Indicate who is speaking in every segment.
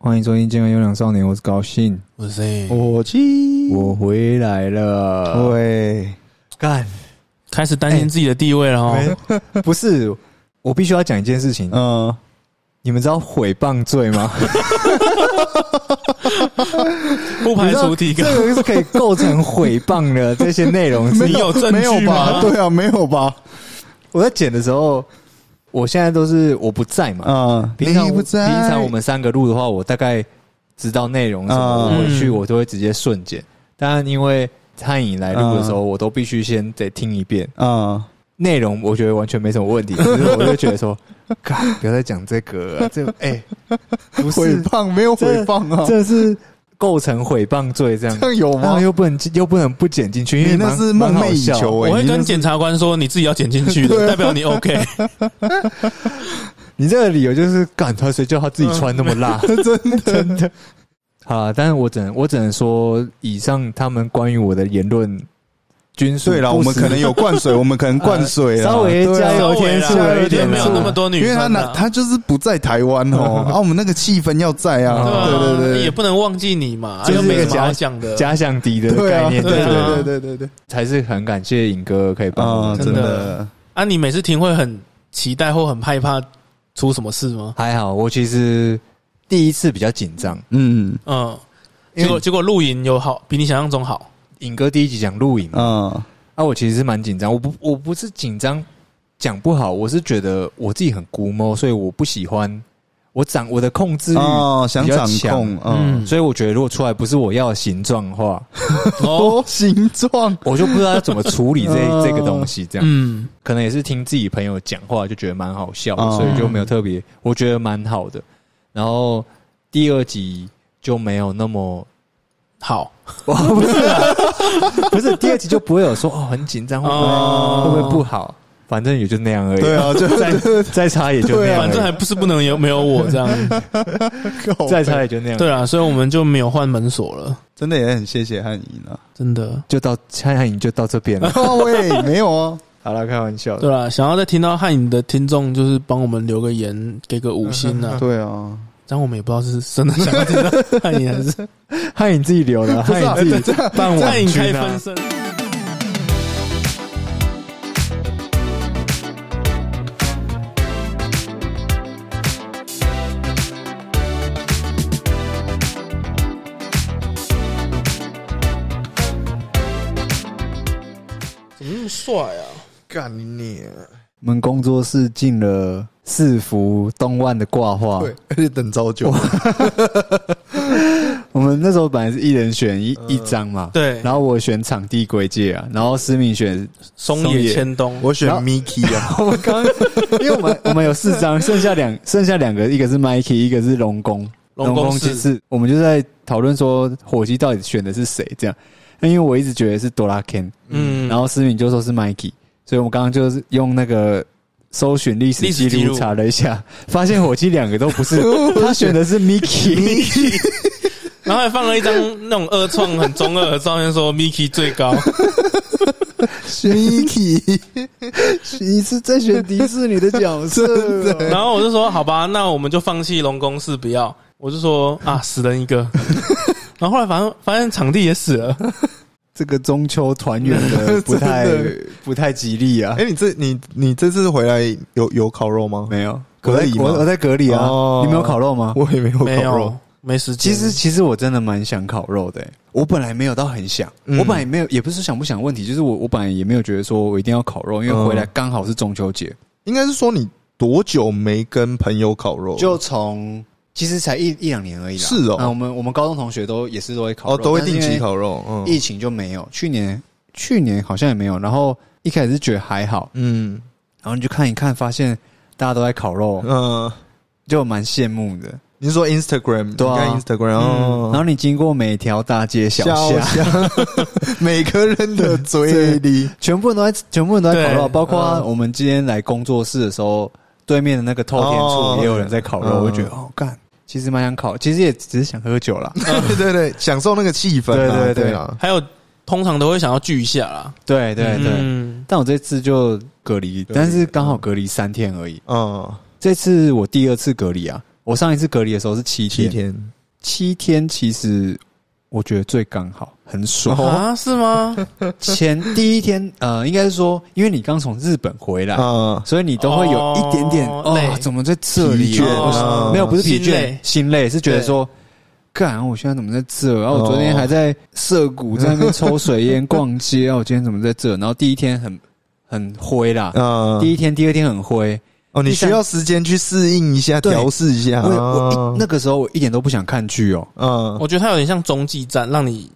Speaker 1: 欢迎收听《健康优良少年》，我是高兴，
Speaker 2: 我是谁？
Speaker 3: 我去，
Speaker 1: 我回来了。
Speaker 3: 喂，
Speaker 1: 干，
Speaker 2: 开始担心自己的地位了哦。
Speaker 1: 不是，我必须要讲一件事情。
Speaker 3: 嗯，
Speaker 1: 你们知道毁谤罪吗？
Speaker 2: 不排除提
Speaker 1: 这
Speaker 2: 个，
Speaker 1: 是可以构成毁谤的这些内容。
Speaker 2: 你有证
Speaker 3: 没有
Speaker 2: 据
Speaker 3: 吧？
Speaker 2: 吗？
Speaker 3: 对啊，没有吧？
Speaker 1: 我在剪的时候，我现在都是我不在嘛。
Speaker 3: 嗯，
Speaker 1: 平常
Speaker 3: 你不在，
Speaker 1: 平常我们三个录的话，我大概知道内容什么，
Speaker 3: 嗯
Speaker 1: 我回去我都会直接瞬间。当然，因为汉影来录的时候，我都必须先得听一遍
Speaker 3: 嗯，
Speaker 1: 内容，我觉得完全没什么问题。只是 我就觉得说，干不要再讲这个了，这个哎、不
Speaker 3: 诽
Speaker 1: 是，
Speaker 3: 谤没有诽谤啊？
Speaker 1: 这是构成诽谤罪，这样
Speaker 3: 这样有吗
Speaker 1: 然后？又不能又不能不剪进去，因为
Speaker 3: 那是梦寐以求
Speaker 1: 欸
Speaker 2: 我会跟检察官说，你自己要剪进去的，代表你 OK。
Speaker 1: 你这个理由就是赶他，谁叫他自己穿那么辣？真的真的。好，但是我只能我只能说，以上他们关于我的言论，均属
Speaker 3: 对了，我们可能有灌水，我们可能灌水了，
Speaker 1: 稍微加油添醋了一点
Speaker 2: 没有那么多女
Speaker 3: 因为他
Speaker 2: 生啊，
Speaker 3: 拿他就是不在台湾哦，啊，我们那个气氛要在啊，
Speaker 2: 对
Speaker 3: 对
Speaker 2: 啊
Speaker 3: 对对，
Speaker 2: 也不能忘记你嘛，
Speaker 1: 这是一个假
Speaker 2: 想的。
Speaker 1: 假想敌的概念，
Speaker 3: 对
Speaker 2: 对啊。
Speaker 3: 对对对？对，
Speaker 1: 才是很感谢尹哥可以帮我
Speaker 3: 啊，
Speaker 1: 们。
Speaker 3: 真
Speaker 2: 真
Speaker 3: 的，
Speaker 2: 啊，你每次听会很期待或很害怕出什么事吗？
Speaker 1: 还好，我其实第一次比较紧张，
Speaker 3: 嗯。
Speaker 2: 嗯，结果结果露营有好，比你想象中好。
Speaker 1: 尹哥第一集讲录影嘛，
Speaker 3: 嗯。
Speaker 1: 啊，我其实是蛮紧张，我不我不是紧张讲不好，我是觉得我自己很估摸，所以我不喜欢我掌我的控制欲
Speaker 3: 哦，想掌
Speaker 1: 比较强。
Speaker 3: 控，嗯，
Speaker 1: 所以我觉得如果出来不是我要的形状的话，
Speaker 2: 哦，
Speaker 3: 哦，形状，
Speaker 1: 我就不知道要怎么处理这
Speaker 3: 哦
Speaker 1: 这个东西。这样。
Speaker 2: 嗯，
Speaker 1: 可能也是听自己朋友讲话就觉得蛮好笑的，
Speaker 3: 哦。
Speaker 1: 所以就没有特别，我觉得蛮好的。然后第二集就没有那么，
Speaker 2: 好，
Speaker 1: 哦、不是啊，不是第二集就不会有说哦很紧张，会不会、
Speaker 2: 哦
Speaker 1: 会不会不好？反正也就那样而已。
Speaker 3: 对啊，就
Speaker 1: 再再差也就那样，
Speaker 2: 反正还不是不能有没有我这样。
Speaker 1: 再差也就那样。
Speaker 2: 对啊，所以我们就没有换门锁了，
Speaker 3: 真的也很谢谢汉仪呢。
Speaker 2: 真的。
Speaker 1: 就到蔡汉颖就到这边了。
Speaker 3: 哦喂，没有啊，
Speaker 1: 好了，开玩笑的。
Speaker 2: 对啦，想要再听到汉影的听众，就是帮我们留个言，给个五星啊。
Speaker 3: 对啊，
Speaker 2: 这样我们也不知道是真的想要听到 汉影还是
Speaker 1: 汉颖自己留的，汉颖自己办网军啊
Speaker 2: 分。身。怎么那么帅啊？
Speaker 3: 干你！
Speaker 1: 我们工作室进了四幅东万的挂画。
Speaker 3: 对，而且等超久。
Speaker 1: 我们那时候本来是一人选一、一张嘛，
Speaker 2: 对，
Speaker 1: 然后我选场地归界啊，然后思敏选。
Speaker 2: 松
Speaker 1: 松野
Speaker 2: 野千冬，
Speaker 3: 我选 Miki 啊，
Speaker 1: 我们刚，因为我们 我们有四张，剩下两剩下两个，一个是 Mikey，一个是龙宫。
Speaker 2: 龙宫
Speaker 1: 其实我们就在讨论说火鸡到底选的是谁这样。那因为我一直觉得是哆啦 Ken，
Speaker 2: 嗯，
Speaker 1: 然后思敏就说是 Mikey，所以我们刚刚就是用那个搜寻历史记录查了一下，发现火鸡两个都不是，他选的是 Mickey。
Speaker 2: 然后还放了一张那种二创很中二的照片，说 Miki 最高
Speaker 3: ，Miki，
Speaker 1: 你是在选迪士尼的角色。
Speaker 3: 的。
Speaker 2: 然后我就说好吧，那我们就放弃龙宫寺不要，我就说啊死人一个，然后后来反正发现场地也死了，
Speaker 1: 这个中秋团圆的不太
Speaker 3: 的
Speaker 1: 不太吉利啊
Speaker 3: 哎，。你这你你这次回来有有烤肉吗？
Speaker 1: 没有，
Speaker 3: 隔离吗
Speaker 1: 我在我我在隔离啊。
Speaker 3: 哦
Speaker 1: 你没有烤肉吗？
Speaker 3: 我也没有
Speaker 2: 没
Speaker 3: 烤肉
Speaker 2: 有。没时间。
Speaker 1: 其实其实我真的蛮想烤肉的欸、我本来没有到很想，
Speaker 3: 嗯
Speaker 1: 我本来也没有，也不是想不想问题，就是我我本来也没有觉得说我一定要烤肉，因为回来刚好是中秋节，
Speaker 3: 应该是说你多久没跟朋友烤肉？
Speaker 1: 就从其实才一一两年而已啦。
Speaker 3: 是哦。
Speaker 1: 那我们我们高中同学都也是都会烤肉，
Speaker 3: 哦，都会定期烤肉。嗯。
Speaker 1: 疫情就没有，去年去年好像也没有，然后一开始是觉得还好，
Speaker 3: 嗯。
Speaker 1: 然后你就看一看，发现大家都在烤肉，
Speaker 3: 嗯，
Speaker 1: 就蛮羡慕的。
Speaker 3: 你是说 Instagram
Speaker 1: 对啊。
Speaker 3: Instagram，哦。
Speaker 1: 然后你经过每条大街小巷，
Speaker 3: 巷，每个人的嘴里，
Speaker 1: 全部人都在，全部人都在烤肉，包括
Speaker 3: 嗯。
Speaker 1: 我们今天来工作室的时候，对面的那个透天
Speaker 3: 哦。
Speaker 1: 处也有人在烤肉，
Speaker 3: 嗯。
Speaker 1: 我就觉得哦，干，其实蛮想考，其实也只是想喝酒啦。
Speaker 3: 对对对，享受那个气氛啊。
Speaker 1: 对对对
Speaker 3: 对啊，
Speaker 2: 还有通常都会想要聚一下啦。
Speaker 1: 对对对，
Speaker 2: 嗯，
Speaker 1: 但我这次就隔离，但是刚好隔离三天而已。
Speaker 3: 嗯
Speaker 1: 这次我第二次隔离啊，我上一次隔离的时候是七天，
Speaker 3: 七天，
Speaker 1: 七天其实我觉得最刚好，很爽。
Speaker 2: 啊，是吗？
Speaker 1: 前第一天，呃，应该是说，因为你刚从日本回来，
Speaker 3: 啊，
Speaker 1: 所以你都会有一点点
Speaker 2: 哦
Speaker 1: 哦
Speaker 2: 累
Speaker 1: 怎么在这里？没有，不是疲倦
Speaker 2: 心累，
Speaker 1: 是觉得说，干，我现在怎么在这？然后我昨天还在涩谷在那边抽水烟、逛街，然后我今天怎么在这？然后第一天很很灰啦，
Speaker 3: 啊，
Speaker 1: 第一天、第二天很灰。
Speaker 3: 哦，你需要时间去适应一下，
Speaker 1: 对。
Speaker 3: 调试一下。
Speaker 1: 我我那个时候我一点都不想看剧哦，
Speaker 3: 嗯。
Speaker 2: 我觉得它有点像中继站，让你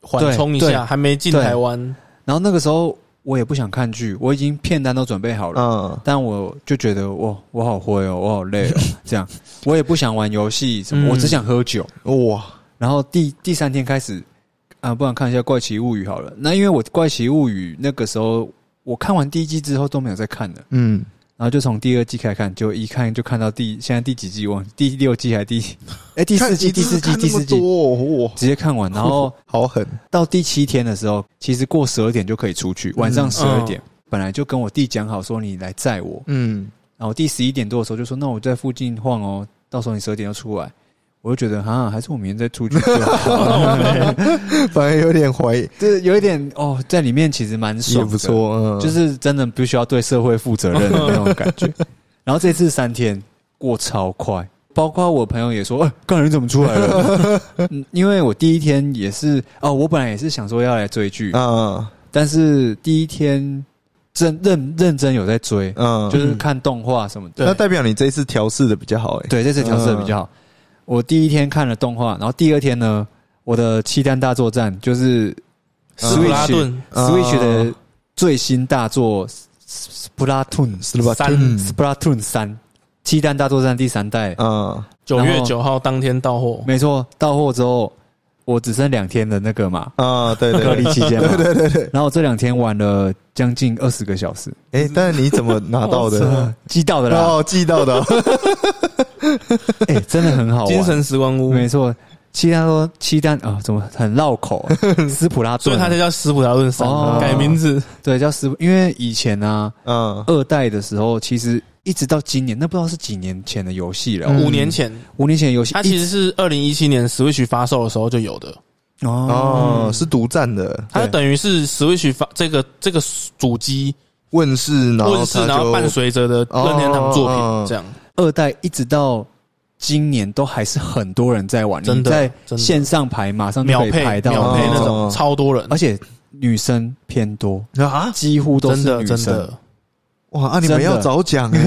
Speaker 2: 缓冲一下，还没进台湾。
Speaker 1: 然后那个时候我也不想看剧，我已经片单都准备好了。
Speaker 3: 嗯。
Speaker 1: 但我就觉得哇，我好灰哦，我好累哦，这样。我也不想玩游戏什么，
Speaker 2: 嗯。
Speaker 1: 我只想喝酒。
Speaker 3: 哇，
Speaker 1: 然后第第三天开始啊，不然看一下《怪奇物语》好了。那因为我《怪奇物语》那个时候我看完第一季之后都没有再看了，
Speaker 3: 嗯，
Speaker 1: 然后就从第二季开始看，就一看就看到第现在第几季忘了第六季还第哎第四季第四季第四季直接看完，然后
Speaker 3: 好狠，
Speaker 1: 到第七天的时候，其实过十二点就可以出去，晚上十二点。本来就跟我弟讲好说你来载我，
Speaker 3: 嗯，
Speaker 1: 然后第十一点多的时候就说那我在附近晃哦，到时候你十二点要出来。我就觉得啊，还是我明天再出去就好。
Speaker 3: 反正有点怀疑，
Speaker 1: 就是有一点哦，在里面其实蛮爽的，
Speaker 3: 也不错，嗯，
Speaker 1: 就是真的必须要对社会负责任的那种感觉。然后这次三天过超快，包括我朋友也说：“哎、刚才你怎么出来了？” 嗯因为我第一天也是哦，我本来也是想说要来追剧，
Speaker 3: 啊，
Speaker 1: 但是第一天真认认真有在追，
Speaker 3: 嗯，
Speaker 1: 就是看动画什么的。
Speaker 3: 那代表你这一次调试的比较好，哎，
Speaker 1: 对，这次调试的比较好。我第一天看了动画，然后第二天呢，我的七蛋大作战就是
Speaker 2: 斯普拉顿。
Speaker 1: Switch 的最新大作 Splatoon？
Speaker 2: 三
Speaker 3: 嗯
Speaker 1: Splatoon 三七蛋大作战第三代，
Speaker 3: 嗯，
Speaker 2: 九月九号当天到货，
Speaker 1: 没错，到货之后我只剩两天的那个嘛
Speaker 3: 啊，对对
Speaker 1: 隔离，期间嘛，
Speaker 3: 对对对对，
Speaker 1: 然后这两天玩了将近二十个小时，
Speaker 3: 哎，但是你怎么拿到的？
Speaker 1: 寄到的啦，
Speaker 3: 哦，寄到的，
Speaker 1: 哎，真的很好玩，
Speaker 2: 精神时光屋，
Speaker 1: 没错。契丹说七单啊，怎么很绕口啊？斯普拉
Speaker 2: 所以它才叫斯普拉顿三
Speaker 1: 哦，
Speaker 2: 改名字。
Speaker 1: 对叫斯普，因为以前啊，
Speaker 3: 嗯，
Speaker 1: 二代的时候，其实一直到今年，那不知道是几年前的游戏了。
Speaker 3: 嗯
Speaker 2: 五年前，
Speaker 1: 五年前游戏，
Speaker 2: 它其实是二零一七年 Switch 发售的时候就有的，
Speaker 1: 哦
Speaker 3: 哦，是独占的
Speaker 2: 它
Speaker 1: 对
Speaker 2: 等于是 Switch 发这个这个主机
Speaker 3: 问世，然后
Speaker 2: 问世，然后伴随着的任天堂作
Speaker 3: 哦
Speaker 2: 品这样。
Speaker 1: 二代一直到今年都还是很多人在玩，
Speaker 2: 真的
Speaker 1: 你在线上排马上就
Speaker 2: 秒配
Speaker 1: 可以排到
Speaker 2: 秒配那
Speaker 3: 哦
Speaker 2: 种超多人，
Speaker 1: 而且女生偏多，
Speaker 3: 啊，
Speaker 1: 几乎都
Speaker 2: 真的
Speaker 1: 是女生。
Speaker 2: 真的。
Speaker 3: 哇，啊，你们要早讲哎，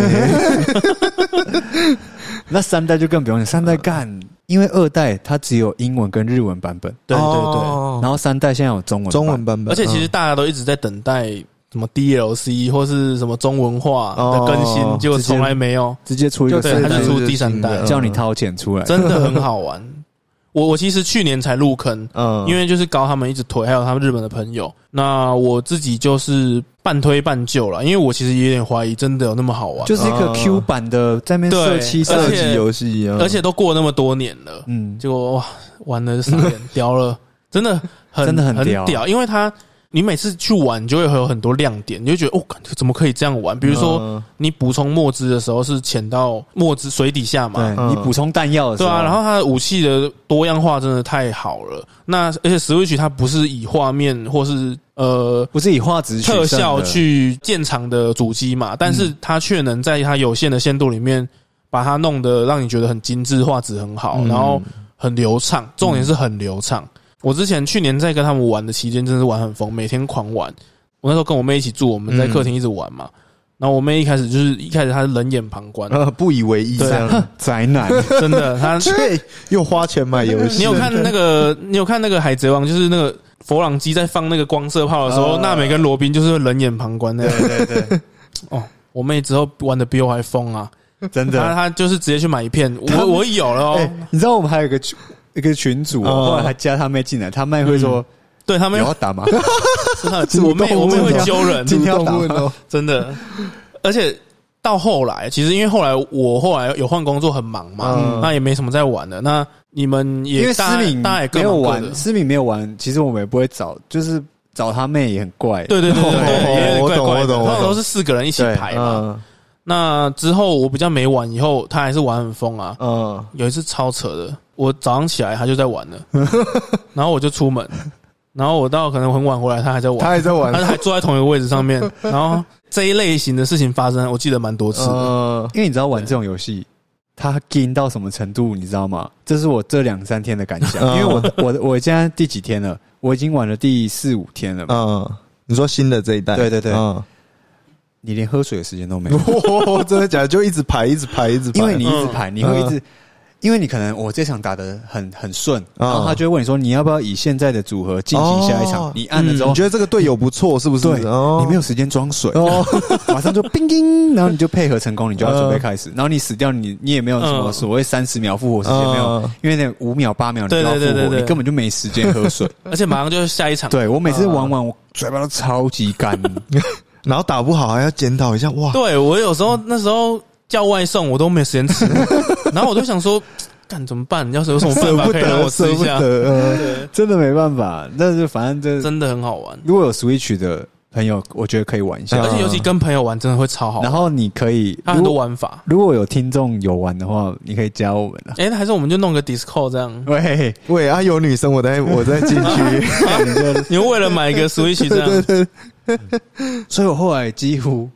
Speaker 1: 那三代就更不用讲，三代干，因为二代它只有英文跟日文版本，
Speaker 2: 对对对。
Speaker 3: 哦。
Speaker 1: 然后三代现在有中文版。
Speaker 3: 中文版本，
Speaker 2: 而且其实大家都一直在等待什么 DLC 或是什么中文化的更新
Speaker 3: 哦，
Speaker 2: 结果从来没有，
Speaker 1: 直接出一个
Speaker 2: 对，
Speaker 1: 三代
Speaker 2: 它就出第三代。
Speaker 3: 嗯，
Speaker 1: 叫你掏钱出来，
Speaker 2: 真的很好玩。我我其实去年才入坑，
Speaker 3: 嗯，
Speaker 2: 因为就是高他们一直推，还有他们日本的朋友。那我自己就是半推半就了，因为我其实也有点怀疑，真的有那么好玩？
Speaker 1: 就是一个
Speaker 3: 哦
Speaker 1: Q 版的在面射
Speaker 2: 对
Speaker 1: 射击，
Speaker 3: 射击游戏啊，
Speaker 2: 而且都过那么多年了，
Speaker 1: 嗯，
Speaker 2: 结果哇，玩的傻眼，屌了，真的很
Speaker 1: 真的很
Speaker 2: 很
Speaker 1: 屌
Speaker 2: 因为它你每次去玩，你就会有很多亮点，你就觉得哦，感觉怎么可以这样玩？比如说
Speaker 3: 嗯
Speaker 2: 你补充墨汁的时候是潜到墨汁水底下嘛，
Speaker 3: 嗯
Speaker 1: 你补充弹药的时候，
Speaker 2: 对啊，然后它的武器的多样化真的太好了。那而且 Switch 它不是以画面或是呃
Speaker 1: 不是以画质
Speaker 2: 特效去建厂的主机嘛，但是它却能在它有限的限度里面把它弄得让你觉得很精致，画质很好，
Speaker 3: 嗯
Speaker 2: 然后很流畅，重点是很流畅。我之前去年在跟他们玩的期间，真的是玩很疯，每天狂玩。我那时候跟我妹一起住，我们在客厅一直玩嘛。然后我妹一开始就是一开始她是冷眼旁观，
Speaker 3: 呃不以为意这样，
Speaker 1: 宅男，
Speaker 2: 真的，她
Speaker 3: 对，又花钱买游戏，
Speaker 2: 你有看那个？你有看那个《海贼王》？就是那个佛朗基在放那个光射炮的时候，
Speaker 1: 哦
Speaker 2: 娜美跟罗宾就是冷眼旁观那样。
Speaker 1: 对对对，
Speaker 2: 哦，我妹之后玩的比我还疯啊！
Speaker 1: 真
Speaker 2: 她
Speaker 1: 的。
Speaker 2: 她她就是直接去买一片，我我有了
Speaker 1: 哎
Speaker 2: 哦。，
Speaker 1: 你知道我们还有一个群一个群主后来还加他妹进来，他妹会说
Speaker 2: 对他们
Speaker 1: 有要打吗？
Speaker 2: 我妹我妹会揪人，
Speaker 1: 今天要打
Speaker 3: 主动问哦，
Speaker 2: 真的。而且到后来，其实因为后来我后来有换工作，很忙嘛，
Speaker 3: 嗯
Speaker 2: 那也没什么在玩的。那你们也
Speaker 1: 因为思敏
Speaker 2: 大家也各
Speaker 1: 没有
Speaker 2: 忙各的
Speaker 1: 玩，思敏没有玩，其实我们也不会找，就是找他妹也很怪。
Speaker 2: 对对对对对，
Speaker 3: 哦
Speaker 2: 也 有点
Speaker 3: 我懂
Speaker 2: 怪怪的。
Speaker 3: 我懂我懂
Speaker 2: 通常都是四个人一起排嘛。
Speaker 3: 嗯
Speaker 2: 那之后我比较没玩，以后他还是玩很疯啊。
Speaker 3: 嗯，
Speaker 2: 有一次超扯的，我早上起来他就在玩了，然后我就出门，然后我到可能很晚回来，他还在玩
Speaker 3: 他
Speaker 2: 玩，
Speaker 3: 还在玩
Speaker 2: 他，还坐在同一个位置上面，然后这一类型的事情发生，我记得蛮多次的。
Speaker 3: 嗯，
Speaker 1: 因为你知道玩这种游戏，他劲到什么程度，你知道吗？这是我这两三天的感想。
Speaker 3: 嗯
Speaker 1: 因为我我我现在第几天了？我已经玩了第四五天了嘛。
Speaker 3: 嗯，你说新的这一代，
Speaker 1: 对对对
Speaker 3: 嗯，
Speaker 1: 你连喝水的时间都没有，
Speaker 3: 哇，真的假的？就一直排，一直排，一直排，
Speaker 1: 因为你一直排，你会一
Speaker 3: 嗯
Speaker 1: 直。因为你可能我这场打的很很顺，
Speaker 3: 嗯
Speaker 1: 然后他就会问你说你要不要以现在的组合进行下一场？
Speaker 3: 哦
Speaker 1: 你按了之后
Speaker 3: 你，觉得这个队友不错，是不是？
Speaker 1: 对
Speaker 3: 哦
Speaker 1: 你没有时间装水，
Speaker 3: 哦，
Speaker 1: 马上就叮叮，然后你就配合成功，你就要准备开始。然后你死掉，你你也没有什么
Speaker 2: 嗯
Speaker 1: 所谓三十秒复活时间，没有，
Speaker 3: 嗯
Speaker 1: 因为那五秒八秒你就要复活，
Speaker 2: 对对对对对
Speaker 1: 你根本就没时间喝水。
Speaker 2: 而且马上就是下一场。
Speaker 1: 对我每次玩完，我嘴巴都超级干。
Speaker 3: 然后打不好还要检讨一下，哇，
Speaker 2: 对我有时候那时候叫外送，我都没有时间吃，然后我就想说，干怎么办？要是有什么办法可以让，我吃一下？
Speaker 1: 真的没办法，但是反正这
Speaker 2: 真的很好玩，
Speaker 1: 如果有 Switch 的朋友，我觉得可以玩一下。
Speaker 3: 嗯
Speaker 2: 而且尤其跟朋友玩，真的会超好玩。
Speaker 1: 然后你可以，
Speaker 2: 它很多玩法。
Speaker 1: 如果有听众有玩的话，你可以加我们啊。
Speaker 2: 哎，还是我们就弄个 Discord 这样。
Speaker 1: 喂，
Speaker 3: 喂啊，有女生，我在我在进去，
Speaker 1: 你就
Speaker 2: 为了买一个 Switch 这样，
Speaker 1: 所以我后来几乎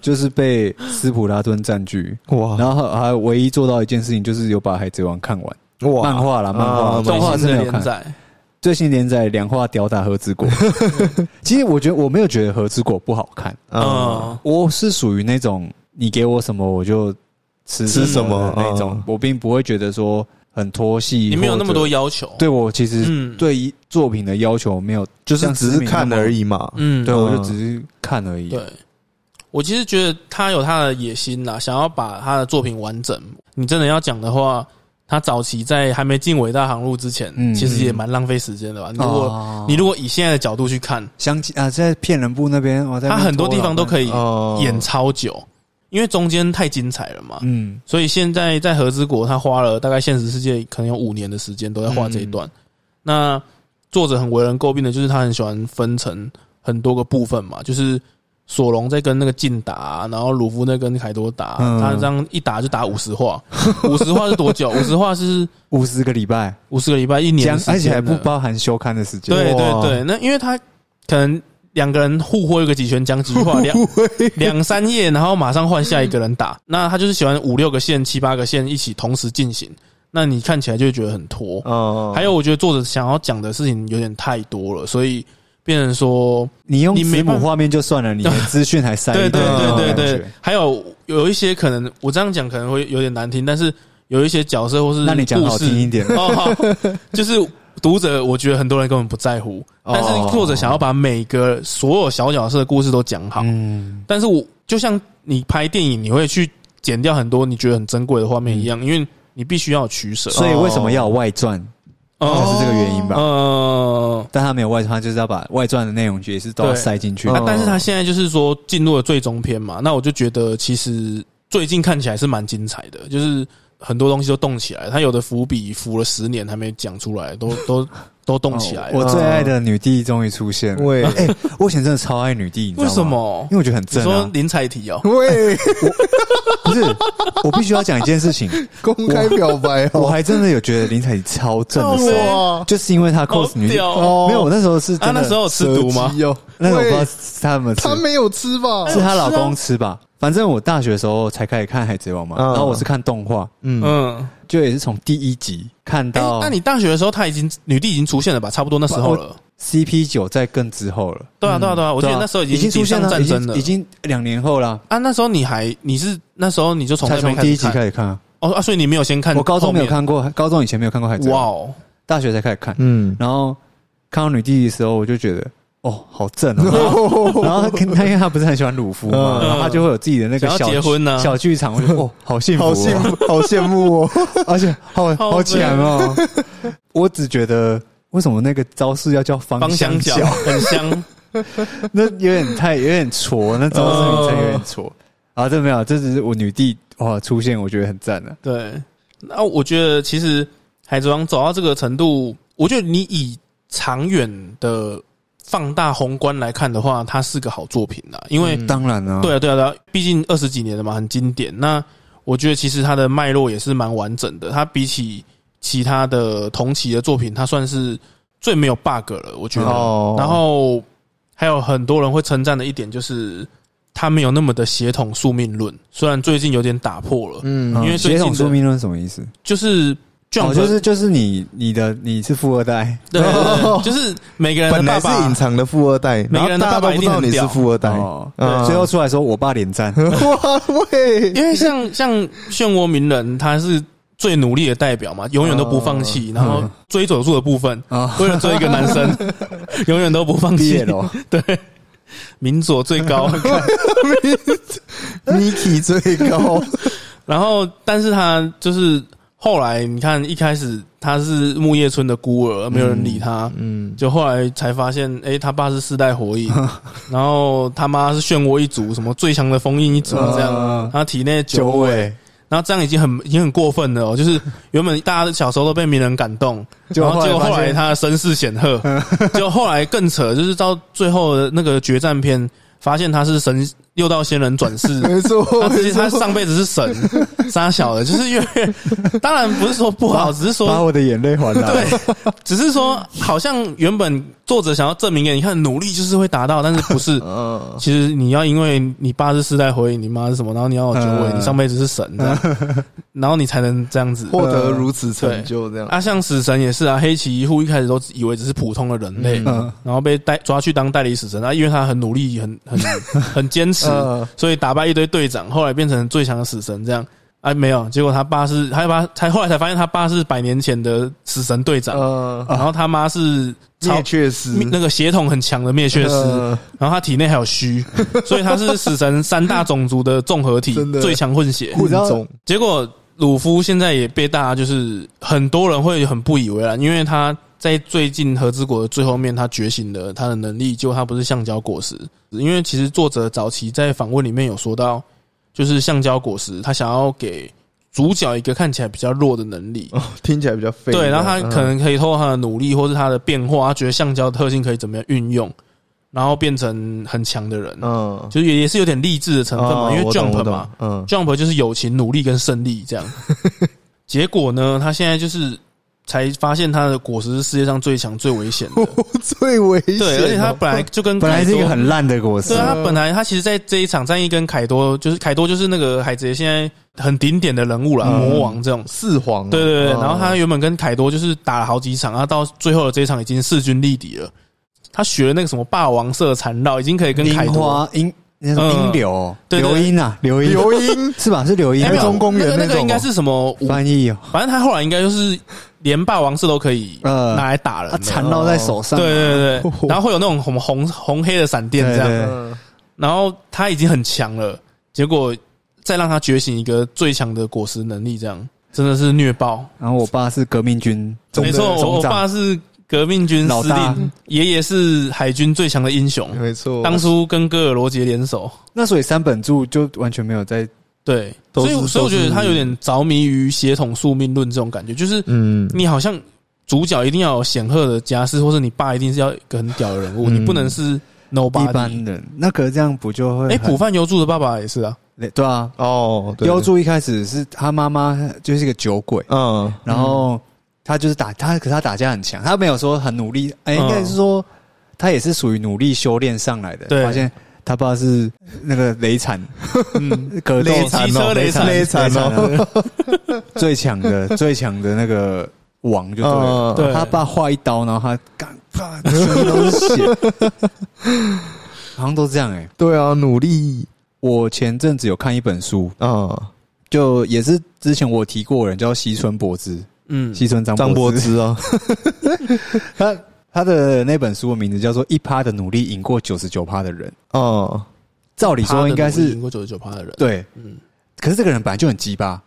Speaker 1: 就是被斯普拉顿占据，
Speaker 3: 哇。
Speaker 1: 然后还唯一做到一件事情，就是有把《海贼王》看完，
Speaker 3: 哇，
Speaker 1: 漫画啦，漫画，
Speaker 3: 啊
Speaker 1: 动画是没有看。
Speaker 2: 连载，
Speaker 1: 最新连载两话吊打和之国，其实我觉得我没有觉得和之国不好看，
Speaker 3: 啊，
Speaker 2: 嗯，
Speaker 1: 我是属于那种你给我什么我就吃
Speaker 3: 吃什么
Speaker 1: 的那种。
Speaker 3: 嗯，
Speaker 1: 我并不会觉得说很拖戏，
Speaker 2: 你没有那么多要求。
Speaker 1: 对我其实
Speaker 2: 嗯。
Speaker 1: 对于作品的要求没有，
Speaker 3: 就是只是看而已嘛，
Speaker 2: 嗯，
Speaker 1: 对，我就
Speaker 3: 嗯
Speaker 1: 只是看而已。
Speaker 2: 对，我其实觉得他有他的野心啦，想要把他的作品完整。你真的要讲的话，他早期在还没进伟大航路之前，
Speaker 1: 嗯。
Speaker 2: 其实也蛮浪费时间的吧？你如果、
Speaker 1: 哦。
Speaker 2: 你如果以现在的角度去看，
Speaker 1: 相机啊，在骗人部那边，我在
Speaker 2: 他很多地方都可以
Speaker 3: 哦。
Speaker 2: 演超久，因为中间太精彩了嘛。
Speaker 1: 嗯
Speaker 2: 所以现在在和之国，他花了大概现实世界可能有五年的时间都在画这一段。那作者很为人诟病的就是他很喜欢分成很多个部分嘛，就是索隆在跟那个劲打，然后鲁夫在跟凯多打，
Speaker 1: 嗯
Speaker 2: 他这样一打就打五十话，五十话是多久？五十话是
Speaker 1: 五十个礼拜，
Speaker 2: 五十个礼拜，一年
Speaker 1: 而且还不包含休刊的时间。
Speaker 2: 对
Speaker 3: 哇
Speaker 2: 对对，那因为他可能两个人互挥个几拳，讲几句话，两 两三页，然后马上换下一个人打。那他就是喜欢五六个线、七八个线一起同时进行，那你看起来就会觉得很拖。
Speaker 3: 哦，
Speaker 2: 还有，我觉得作者想要讲的事情有点太多了，所以变成说，
Speaker 1: 你用
Speaker 2: 你没办法
Speaker 1: 子母画面就算了，你 的资讯还塞一
Speaker 2: 对对对对对，还有有一些可能我这样讲可能会有点难听，但是有一些角色或是
Speaker 1: 那你讲好听一点。
Speaker 2: 哦，好就是读者，我觉得很多人根本不在乎，
Speaker 3: 哦
Speaker 2: 但是作者想要把每个所有小角色的故事都讲好。
Speaker 1: 嗯，
Speaker 2: 但是我就像你拍电影，你会去剪掉很多你觉得很珍贵的画面一样，因为你必须要取舍。
Speaker 1: 所以为什么要有外传？
Speaker 2: 哦
Speaker 1: 就是这个原因吧。
Speaker 2: 嗯，
Speaker 1: 但他没有外传，他就是要把外传的内容也是都要塞进去。
Speaker 2: 但是他现在就是说进入了最终篇嘛，那我就觉得其实最近看起来是蛮精彩的，就是很多东西都动起来，他有的伏笔伏了十年还没讲出来，都 都都动起来了。
Speaker 1: 我最爱的女帝终于出现了。
Speaker 3: 喂
Speaker 1: 哎，我以前真的超爱女帝，你知道
Speaker 2: 为什？么
Speaker 1: 因？为我觉得很正啊。
Speaker 2: 说林采缇哦，
Speaker 3: 喂，
Speaker 1: 不是，我必须要讲一件事情，
Speaker 3: 公开表白哦，
Speaker 1: 我还真的有觉得林采缇超正的时候，就是因为她 cos 女帝。
Speaker 3: 哦
Speaker 1: 没有，我那时候是
Speaker 2: 啊！
Speaker 1: 真的
Speaker 2: 那时候有吃毒吗
Speaker 1: 那个我不知道
Speaker 3: 喂
Speaker 1: 他们吃
Speaker 3: 他，没有吃吧？
Speaker 1: 是她老公吃吧？反正我大学的时候才开始看《海贼王》嘛，
Speaker 3: 嗯
Speaker 1: 然后我是看动画，
Speaker 3: 嗯，
Speaker 2: 嗯，
Speaker 1: 就也是从第一集看
Speaker 2: 哎
Speaker 1: 到，
Speaker 2: 那你大学的时候，他已经女帝已经出现了吧？差不多那时候了。
Speaker 1: CP 九在更之后了。
Speaker 2: 对啊，对啊，对啊，我记得
Speaker 1: 啊
Speaker 2: 那时候
Speaker 1: 已
Speaker 2: 经
Speaker 1: 出现了，已
Speaker 2: 战争了
Speaker 1: 经已。经两年后了，
Speaker 2: 啊，那时候你还你是那时候你就从
Speaker 1: 才
Speaker 2: 那边
Speaker 1: 从第一集
Speaker 2: 看
Speaker 1: 开始看啊。
Speaker 2: 哦啊，所以你没有先看，
Speaker 1: 我高中没有。看过，高中以前没有看过《海贼王》，
Speaker 2: 哇哦，
Speaker 1: 大学才开始看。
Speaker 3: 嗯，
Speaker 1: 然后看到女帝的时候，我就觉得哦，好正哦。然后他跟他因为他不是很喜欢鲁夫嘛，
Speaker 3: 嗯
Speaker 1: 然后他就会有自己的那个小
Speaker 2: 结婚呢
Speaker 1: 小剧场，我就哦，好幸福、哦，
Speaker 3: 好羡慕，好羡慕哦。
Speaker 1: 而且好
Speaker 2: 好
Speaker 1: 好强哦。我只觉得为什么那个招式要叫芳
Speaker 2: 芳香
Speaker 1: 角
Speaker 2: 角？很香。
Speaker 1: 那有点太有点挫，那招式名称有点挫。啊，这没有，这只是我女帝哇出现，我觉得很赞的。
Speaker 2: 对，那我觉得其实海贼王走到这个程度，我觉得你以长远的放大宏观来看的话，它是个好作品啦。因为、
Speaker 3: 嗯
Speaker 1: 当然啊，
Speaker 2: 对啊，对啊，对啊，毕竟二十几年了嘛，很经典。那我觉得其实它的脉络也是蛮完整的。它比起其他的同期的作品，它算是最没有 bug 了，我觉得。
Speaker 3: 哦
Speaker 2: 然后还有很多人会称赞的一点就是，它没有那么的血统宿命论，虽然最近有点打破了，
Speaker 3: 嗯
Speaker 1: 嗯
Speaker 2: 因为最近的
Speaker 1: 血统宿命论什么意思？
Speaker 2: 就是。Jump
Speaker 1: 哦，就是就是你你的你是富二代，
Speaker 2: 对就是每个人的
Speaker 3: 本来是隐藏的富二代，
Speaker 2: 每个人的
Speaker 3: 然后大家
Speaker 2: 爸爸一定
Speaker 3: 都不知道你是富二代，
Speaker 1: 哦，
Speaker 3: 嗯。
Speaker 1: 最后出来说我爸连战，
Speaker 3: 哇喂，
Speaker 2: 因为像像漩涡鸣人，他是最努力的代表嘛，永远都不放弃，然后追佐助的部分，
Speaker 1: 啊，
Speaker 2: 为了追一个男生，永远都不放弃。对，民佐最高
Speaker 3: ，Miki 最高，
Speaker 2: 然后但是他就是后来你看一开始他是木叶村的孤儿，没有人理他。
Speaker 3: 嗯，
Speaker 2: 就后来才发现，哎、他爸是四代火影，然后他妈是漩涡一族，什么最强的封印一族这样，
Speaker 1: 嗯
Speaker 2: 他体内九
Speaker 1: 九
Speaker 2: 尾，然后这样已经很已经很过分了哦，就是原本大家小时候都被鸣人感动，然后结果后来他的身世显赫，就后来更扯，就是到最后的那个决战篇，发现他是神六道仙人转世。
Speaker 3: 没错，
Speaker 2: 他其实他上辈子是神，杀小的，就是因为 当然不是说不好，只是说把
Speaker 1: 我的眼泪还来，
Speaker 2: 对，只是说好像原本作者想要证明给你看，努力就是会达到，但是不是？
Speaker 3: 嗯，
Speaker 2: 其实你要因为你爸是世代火影，你妈是什么，然后你要有九尾，
Speaker 1: 嗯
Speaker 2: 你上辈子是神，这样，然后你才能这样子。
Speaker 3: 获得如此成就，这样，
Speaker 2: 啊，像死神也是啊，黑崎一护一开始都以为只是普通的人类，
Speaker 3: 嗯
Speaker 2: 然后被带抓去当代理死神啊，因为他很努力，很很很坚持，
Speaker 3: 嗯
Speaker 2: 所以打败一堆队长，后来变成最强的死神这样。啊，没有，结果他爸是，他爸才后来才发现他爸是百年前的死神队长，
Speaker 3: 呃，
Speaker 2: 然后他妈是
Speaker 3: 灭却师，
Speaker 2: 那个血统很强的灭血师，
Speaker 3: 呃。
Speaker 2: 然后他体内还有虚，所以他是死神三大种族的综合体最强混血。
Speaker 3: 混种，
Speaker 2: 结果鲁夫现在也被大家就是很多人会很不以为然，因为他在最近和之国的最后面，他觉醒了他的能力，结果他不是橡胶果实。因为其实作者早期在访问里面有说到，就是橡胶果实，他想要给主角一个看起来比较弱的能力。
Speaker 3: 哦，听起来比较废，
Speaker 2: 对，然后他
Speaker 3: 嗯
Speaker 2: 可能可以透过他的努力，或是他的变化，他觉得橡胶的特性可以怎么样运用，然后变成很强的人。
Speaker 3: 嗯，
Speaker 2: 就是也也是有点励志的成分嘛，因为 Jump 嘛，
Speaker 3: 嗯
Speaker 2: ，Jump 就是友情、努力跟胜利这样。结果呢，他现在就是才发现他的果实是世界上最强、最危险的。
Speaker 3: 最危险哦，
Speaker 2: 对，而且他本来 就跟
Speaker 1: 本来是一个很烂的果实
Speaker 2: 对，啊，他本来他其实在这一场战役跟凯多，就是凯多就是那个海贼现在很顶点的人物啦，
Speaker 3: 嗯
Speaker 2: 魔王这种。
Speaker 3: 四皇，
Speaker 2: 对对对，
Speaker 3: 嗯
Speaker 2: 然后他原本跟凯多就是打了好几场，他到最后的这一场已经势均力敌了。他学了那个什么霸王色缠绕，已经可以跟凯多
Speaker 1: 花樱那种
Speaker 2: 嗯
Speaker 1: 樱柳
Speaker 2: 对对。
Speaker 1: 流音啊，流音。
Speaker 3: 流音？
Speaker 1: 是吧？是流音。
Speaker 3: 中公园
Speaker 2: 那个应该是什么武
Speaker 1: 翻译哦，
Speaker 2: 反正他后来应该就是连霸王色都可以
Speaker 1: 呃
Speaker 2: 拿来打人
Speaker 1: 它
Speaker 2: 的。
Speaker 1: 缠绕在手上，
Speaker 2: 对对对 然后会有那种红红红黑的闪电这样，然后他已经很强了，结果再让他觉醒一个最强的果实能力，这样真的是虐爆。
Speaker 1: 然后我爸是革命军，
Speaker 2: 没错，我爸是革命军司令，爷爷是海军最强的英雄，
Speaker 3: 没错，
Speaker 2: 当初跟戈尔罗杰联手。
Speaker 1: 那所以三本柱就完全没有在
Speaker 2: 对，所以所以我觉得他有点着迷于血统宿命论这种感觉，就是
Speaker 3: 嗯，
Speaker 2: 你好像主角一定要有显赫的家世，或者你爸一定是要一个很屌的人物，
Speaker 3: 嗯
Speaker 2: 你不能是 nobody 一。
Speaker 1: 般人。那可是这样不就会
Speaker 2: 哎，
Speaker 1: 很
Speaker 2: 浦饭由助的爸爸也是啊，
Speaker 1: 对啊？
Speaker 3: 哦，对
Speaker 1: 优，助一开始是他妈妈就是一个酒鬼，
Speaker 3: 嗯，
Speaker 1: 然后他就是打他，可是他打架很强，他没有说很努力，哎，应该是说他也是属于努力修炼上来的。
Speaker 2: 对。
Speaker 1: 发现他爸是那个雷惨，
Speaker 2: 嗯，
Speaker 1: 格斗
Speaker 3: 雷惨
Speaker 2: 机车
Speaker 3: 哦，
Speaker 2: 雷惨
Speaker 3: 雷惨
Speaker 1: 最强的最强的那个王就对了。
Speaker 3: 嗯。
Speaker 2: 对。
Speaker 1: 他爸划一刀，然后他干啪，全身都是血，好像都这样哎、
Speaker 3: 对啊，努力。
Speaker 1: 我前阵子有看一本书，
Speaker 3: 啊，
Speaker 1: 就也是之前我提过人叫西村博之，
Speaker 2: 嗯，
Speaker 1: 西村张
Speaker 3: 张柏芝哦，
Speaker 1: 他他的那本书的名字叫做《一趴的努力赢过九十九趴的人》。
Speaker 3: 哦，
Speaker 1: 照理说应该是
Speaker 2: 赢过九十九趴的人，
Speaker 1: 对，
Speaker 2: 嗯。
Speaker 1: 可是这个人本来就很鸡巴，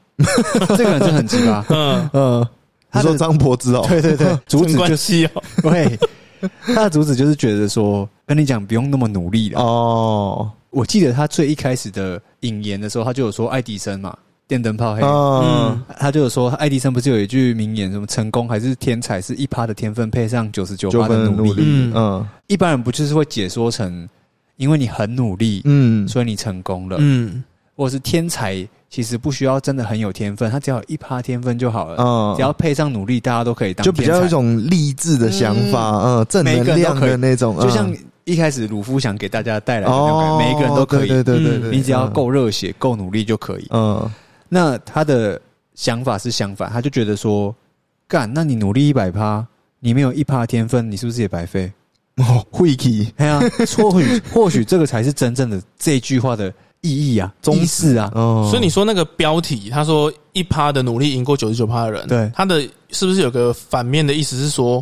Speaker 1: 这个人就很鸡巴。
Speaker 2: 嗯，
Speaker 3: 嗯，
Speaker 1: 他的
Speaker 3: 说张柏芝哦，
Speaker 1: 对对对，主旨就是
Speaker 2: 希哦，
Speaker 1: 对，他的主旨就是觉得说，跟你讲不用那么努力了。
Speaker 3: 哦，
Speaker 1: 我记得他最一开始的引言的时候，他就有说爱迪生嘛，电灯泡黑。
Speaker 3: 嗯
Speaker 1: 他就有说，爱迪生不是有一句名言，什么成功还是天才是一趴的天分配上九十九
Speaker 3: 九
Speaker 1: 趴的努力。
Speaker 2: 嗯。
Speaker 3: 嗯。
Speaker 1: 一般人不就是会解说成，因为你很努力，
Speaker 3: 嗯。
Speaker 1: 所以你成功了，
Speaker 2: 嗯，
Speaker 1: 或者是天才其实不需要真的很有天分，他只要有一趴天分就好了，
Speaker 3: 嗯。
Speaker 1: 只要配上努力，大家都可以当
Speaker 3: 就比较有一种励志的想法，嗯，正
Speaker 1: 每
Speaker 3: 能量的那种，
Speaker 1: 就像
Speaker 3: 嗯
Speaker 1: 一开始鲁夫想给大家带来的那种每一个人都可以，
Speaker 3: 对对对对对，
Speaker 1: 你只要够热血、够努力就可以。
Speaker 3: 嗯，
Speaker 1: 那他的想法是相反，他就觉得说，干，那你努力一百趴，你没有一趴天分，你是不是也白费？
Speaker 3: 嗯，哦，会气，
Speaker 1: 哎呀，或许 或许这个才是真正的这句话的意义啊，中式啊。
Speaker 3: 哦，
Speaker 2: 所以你说那个标题，他说一趴的努力赢过九十九趴的人，
Speaker 1: 对
Speaker 2: 他的是不是有个反面的意思是说，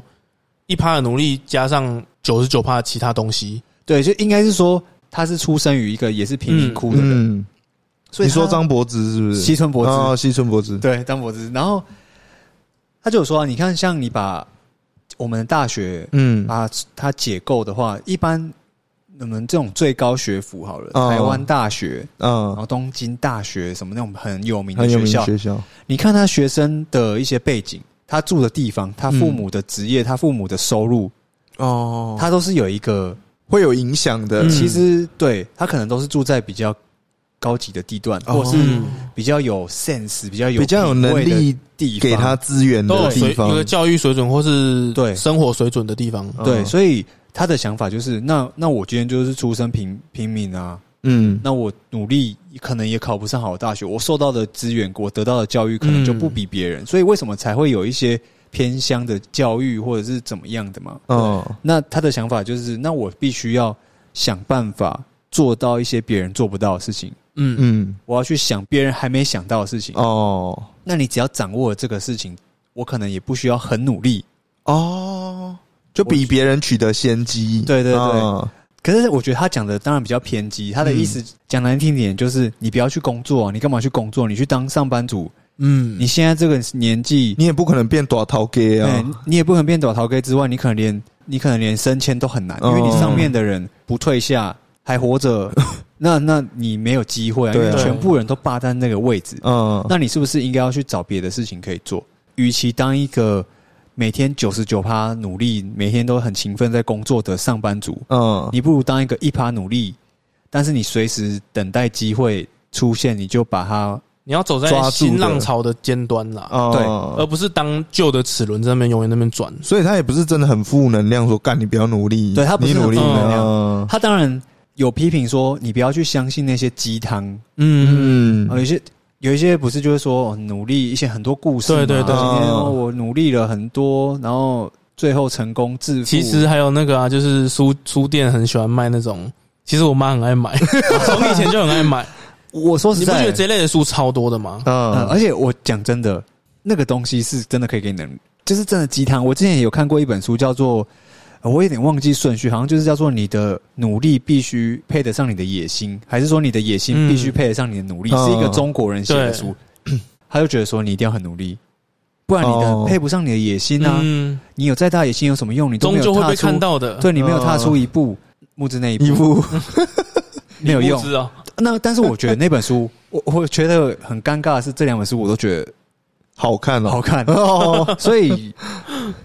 Speaker 2: 一趴的努力加上九十九趴的其他东西？
Speaker 1: 对，就应该是说他是出生于一个也是贫民窟的人，
Speaker 3: 嗯，
Speaker 1: 所以
Speaker 3: 你说张柏芝是不是？
Speaker 1: 西村博子，
Speaker 3: 哦，西村博子，
Speaker 1: 对，张柏芝，然后他就有说啊，你看，像你把我们的大学
Speaker 3: 嗯。
Speaker 1: 把它解构的话，一般我们这种最高学府好了，
Speaker 3: 哦。
Speaker 1: 台湾大学，嗯。然
Speaker 3: 嗯，
Speaker 1: 后东京大学什么那种很有名的学校，
Speaker 3: 学校，
Speaker 1: 你看他学生的一些背景，他住的地方，他父母的职业，他父母的收入，
Speaker 3: 哦，
Speaker 1: 他都是有一个，
Speaker 3: 会有影响的。
Speaker 2: 嗯，
Speaker 1: 其实对他可能都是住在比较高级的地段，
Speaker 3: 哦。
Speaker 1: 或是
Speaker 2: 嗯，
Speaker 1: 比较有 sense、比较有
Speaker 3: 比较有能力
Speaker 1: 地方。
Speaker 3: 给他资源
Speaker 2: 都有水
Speaker 3: 的地方。
Speaker 2: 有，个教育水准或是
Speaker 1: 对。
Speaker 2: 生活水准的地方。
Speaker 3: 嗯
Speaker 1: 对，所以他的想法就是，那那我今天就是出身平平民啊，
Speaker 3: 嗯，
Speaker 1: 那我努力可能也考不上好大学，我受到的资源，我得到的教育可能就不比别人，所以为什么才会有一些偏乡的教育或者是怎么样的嘛？
Speaker 3: 哦，
Speaker 1: 那他的想法就是，那我必须要想办法做到一些别人做不到的事情，
Speaker 2: 嗯。
Speaker 3: 嗯，
Speaker 1: 我要去想别人还没想到的事情。
Speaker 3: 哦，
Speaker 1: 那你只要掌握了这个事情，我可能也不需要很努力。
Speaker 3: 哦，就比别人取得先机，
Speaker 1: 对对对。
Speaker 3: 嗯。
Speaker 1: 可是我觉得他讲的当然比较偏激，他的意思讲难听点就是，你不要去工作、啊，你干嘛去工作？你去当上班族。
Speaker 2: 嗯，
Speaker 1: 你现在这个年纪，
Speaker 3: 你也不可能变短头给
Speaker 1: 哎、
Speaker 3: 啊，
Speaker 1: 你也不可能变短逃 K 之外，你可能连你可能连升迁都很难，因
Speaker 3: 哦
Speaker 1: 为你上面的人不退下还活着，那那你没有机会啊，因为全部人都霸占那个位置，
Speaker 3: 嗯，
Speaker 1: 那你是不是应该要去找别的事情可以做？与其当一个每天九十九趴努力，每天都很勤奋在工作的上班族，
Speaker 3: 嗯，
Speaker 1: 你不如当一个一趴努力，但是你随时等待机会出现，你就把它
Speaker 2: 你要走在新浪潮的尖端啦，
Speaker 1: 对
Speaker 2: 而不是当旧的齿轮在那边永远那边转。
Speaker 3: 所以他也不是真的很负能量，说干你不要努力，
Speaker 1: 对他不是
Speaker 2: 负能
Speaker 1: 量。
Speaker 3: 嗯。
Speaker 1: 他当然有批评说，你不要去相信那些鸡汤，
Speaker 2: 嗯，
Speaker 1: 有些有一些不是就是说、哦努力一些很多故事嘛，
Speaker 2: 对对对
Speaker 1: 今天我努力了很多，然后最后成功致富。
Speaker 2: 其实还有那个啊，就是书书店很喜欢卖那种，其实我妈很爱买，从以前就很爱买。
Speaker 1: 我说实在
Speaker 2: 你不觉得，这类的书超多的吗？
Speaker 1: 嗯，
Speaker 3: 嗯
Speaker 1: 而且我讲真的，那个东西是真的可以给你能，就是真的鸡汤。我之前也有看过一本书，叫做。呃我有点忘记顺序，好像就是叫做你的努力必须配得上你的野心，还是说你的野心
Speaker 2: 嗯
Speaker 1: 必须配得上你的努力？
Speaker 3: 嗯
Speaker 1: 是一个中国人写的书，他就觉得说你一定要很努力，不然你的
Speaker 3: 哦
Speaker 1: 配不上你的野心啊！
Speaker 2: 嗯，
Speaker 1: 你有再大野心有什么用？你
Speaker 2: 终究会被看到的。
Speaker 1: 对你没有踏出
Speaker 3: 嗯
Speaker 1: 一步，木之那一步 没有用 那但是我觉得那本书，我我觉得很尴尬的是，这两本书我都觉得
Speaker 3: 好看哦，
Speaker 1: 好看，
Speaker 3: 哦，
Speaker 1: 所以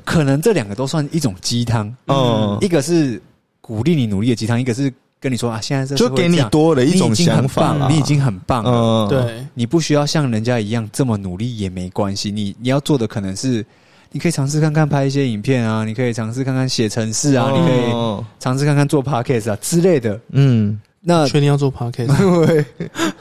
Speaker 1: 可能这两个都算一种鸡汤，
Speaker 3: 嗯，
Speaker 1: 一个是鼓励你努力的鸡汤，一个是跟你说啊，现在这
Speaker 3: 就给你多了一种
Speaker 1: 你已经很
Speaker 3: 想法
Speaker 1: 你已经很棒了。
Speaker 3: 嗯，
Speaker 2: 对，
Speaker 1: 你不需要像人家一样这么努力也没关系，你你要做的可能是，你可以尝试看看拍一些影片啊，你可以尝试看看写程式啊，你可以
Speaker 3: 哦
Speaker 1: 尝试看看做 podcast 啊之类的。
Speaker 3: 嗯，
Speaker 1: 那
Speaker 2: 确定要做 podcast？
Speaker 3: 对，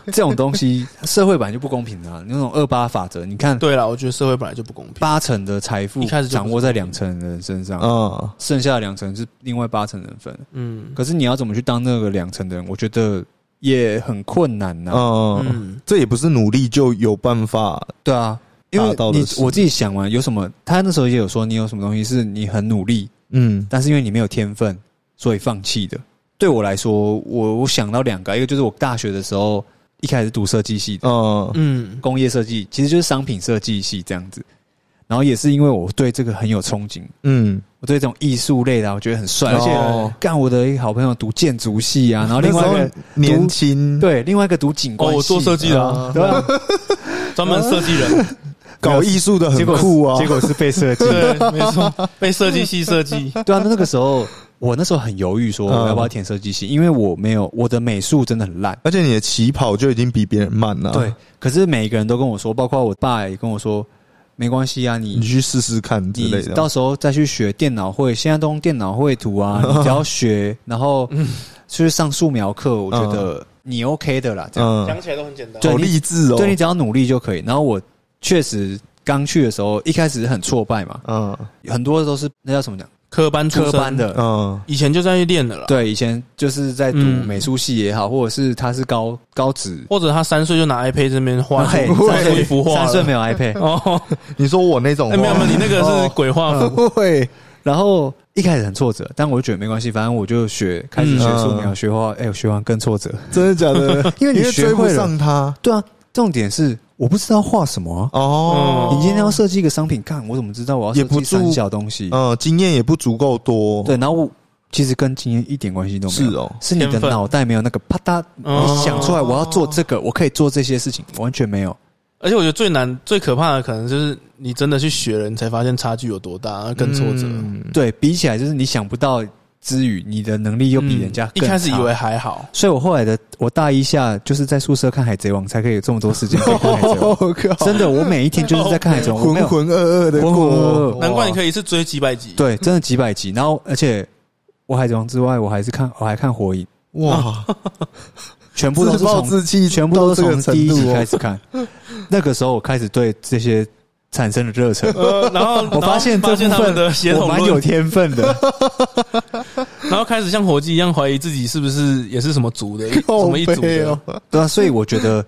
Speaker 1: 这种东西，社会本来就不公平的、啊，那种二八法则，你看
Speaker 2: 对了，我觉得社会本来就不公平。
Speaker 1: 八成的财富
Speaker 2: 一开始
Speaker 1: 掌握在两成人身上，
Speaker 3: 嗯，
Speaker 1: 剩下的两成是另外八成人分。
Speaker 2: 嗯。
Speaker 1: 可是你要怎么去当那个两成的人，我觉得也很困难呐、
Speaker 3: 嗯，
Speaker 2: 嗯，
Speaker 3: 这也不是努力就有办法，
Speaker 1: 对啊，因为你我自己想完有什么，他那时候也有说你有什么东西是你很努力，
Speaker 3: 嗯。
Speaker 1: 但是因为你没有天分，所以放弃的。对我来说，我我想到两个，一个就是我大学的时候一开始读设计系的，
Speaker 3: 嗯。
Speaker 2: 嗯，
Speaker 1: 工业设计其实就是商品设计系这样子。然后也是因为我对这个很有憧憬，
Speaker 3: 嗯，
Speaker 1: 我对这种艺术类的啊我觉得很帅，而且
Speaker 3: 哦
Speaker 1: 干我的一个好朋友读建筑系啊，然后另外一个
Speaker 3: 年轻，
Speaker 1: 对另外一个读景观
Speaker 2: 哦，我做设计的啊，
Speaker 1: 对啊，
Speaker 2: 专门设计人，
Speaker 3: 搞艺术的很
Speaker 1: 结果
Speaker 3: 酷啊，
Speaker 1: 结果是被设计，
Speaker 2: 对，没错，被设计系设计，
Speaker 1: 对啊，那个时候我那时候很犹豫，说
Speaker 3: 嗯
Speaker 1: 我要不要填设计系，因为我没有我的美术真的很烂。
Speaker 3: 而且你的起跑就已经比别人慢了，
Speaker 1: 对，，可是每一个人都跟我说，包括我爸也跟我说，没关系啊，你
Speaker 3: 你去试试看之
Speaker 1: 你
Speaker 3: 类的。
Speaker 1: 到时候再去学电脑绘，现在都用电脑绘图啊，你只要学，然后去上素描课，我觉得你 OK 的啦。这样，
Speaker 3: 嗯，
Speaker 2: 起来都很简单
Speaker 1: 对
Speaker 3: 好励志哦。
Speaker 1: 对你只要努力就可以。然后我确实刚去的时候，一开始很挫败嘛，
Speaker 3: 嗯
Speaker 1: 很多都是那叫什么讲
Speaker 2: 科班出身。
Speaker 1: 科班，的，
Speaker 3: 嗯。
Speaker 2: 以前就在去练的了，，
Speaker 1: 对，以前就是在读
Speaker 2: 嗯。
Speaker 1: 美术系也好，或者是他是高高职，
Speaker 2: 或者他三岁就拿 iPad 这边画画出一幅画了，
Speaker 1: 三岁没有 iPad，
Speaker 2: 哦，
Speaker 3: 你说我那种
Speaker 2: 哎，没有没有，你那个是
Speaker 3: 哦。
Speaker 2: 鬼画符，
Speaker 3: 会。
Speaker 1: 然后一开始很挫折，但我就觉得没关系，反正我就学开始学素描，
Speaker 3: 嗯
Speaker 1: 学画，哎，我学完更挫折。
Speaker 3: 真的假的？
Speaker 1: 因为你学会了。
Speaker 3: 上他。
Speaker 1: 对啊，重点是我不知道画什么啊。
Speaker 3: 哦。
Speaker 1: 你今天要设计一个商品，看我怎么知道我要设计三小东西？
Speaker 3: 嗯，经验也不足够多。
Speaker 1: 对，然后我其实跟经验一点关系都没有，
Speaker 3: 是哦
Speaker 1: 是你的脑袋没有那个啪嗒，
Speaker 2: 哦
Speaker 1: 你想出来我要做这个，我可以做这些事情，完全没有。
Speaker 2: 而且我觉得最难、最可怕的可能就是你真的去学了，你才发现差距有多大，跟挫折。
Speaker 3: 嗯
Speaker 1: 对比起来，就是你想不到之余，你的能力又比人家
Speaker 2: 嗯一开始以为还好，
Speaker 1: 所以我后来的我大一下就是在宿舍看《海贼王》，才可以有这么多时间可以看《海贼王》。
Speaker 3: 我靠，
Speaker 1: 真的，我每一天就是在看《海贼王》，
Speaker 3: 浑浑噩噩的
Speaker 1: 浑浑噩
Speaker 3: 过，
Speaker 1: 噩
Speaker 2: 难怪你可以一次追几百集。，
Speaker 1: 对，真的几百集。然后，而且我《海贼王》之外，我还是看我还看《火影》，
Speaker 3: 哇，
Speaker 1: 全部都是
Speaker 3: 暴
Speaker 1: 从
Speaker 3: 自弃，
Speaker 1: 全部都是从第一集。开始看。那个时候，我开始对这些产生了热忱。
Speaker 2: 呃，然后
Speaker 1: 我发现这部
Speaker 2: 发现他们
Speaker 1: 分
Speaker 2: 的
Speaker 1: 我蛮有，天分的。
Speaker 2: 然后开始像火鸡一样怀疑自己是不是也是什么族的，什么一族的。
Speaker 3: 哦
Speaker 1: 对啊，所以我觉得，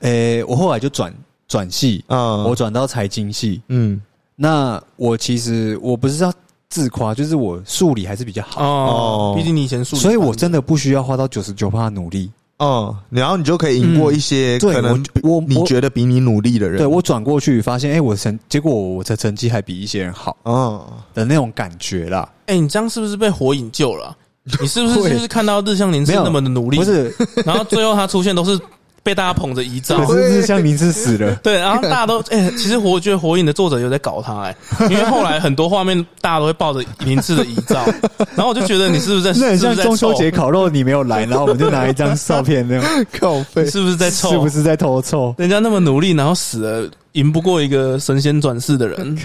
Speaker 1: 诶、我后来就转转系，
Speaker 3: 啊，
Speaker 1: 我转到财经系。
Speaker 3: 嗯
Speaker 1: 那我其实我不是要自夸，就是我数理还是比较好，
Speaker 2: 哦
Speaker 3: 哦，
Speaker 2: 毕竟你以前数理，
Speaker 1: 所以我真的不需要花到九十九的努力。
Speaker 3: 哦，然后你就可以赢过一些
Speaker 1: 对
Speaker 3: 可能
Speaker 1: 我我
Speaker 3: 你觉得比你努力的人。
Speaker 1: 对我转过去发现，哎、我成结果我的成绩还比一些人好
Speaker 3: 嗯，
Speaker 1: 的那种感觉啦。
Speaker 2: 哎，你这样是不是被火影救了啊？你是不是 就是看到日向林是那么的努力
Speaker 1: 不，是，
Speaker 2: 然后最后他出现都是被大家捧着遗照
Speaker 1: 可？是日向明是死了。
Speaker 2: 对，然后大家都 哎、其实我觉得《火影》的作者有在搞他哎、因为后来很多画面大家都会抱着林次的遗照，然后我就觉得你是不是在
Speaker 1: 那很像
Speaker 2: 是不是在
Speaker 1: 中秋
Speaker 2: 凑
Speaker 1: 节烤肉，你没有来，然后我们就拿一张照片，那样
Speaker 3: 靠背
Speaker 2: 你是不是在凑？
Speaker 1: 是不是在偷臭？
Speaker 2: 人家那么努力，然后死了，赢不过一个神仙转世的人，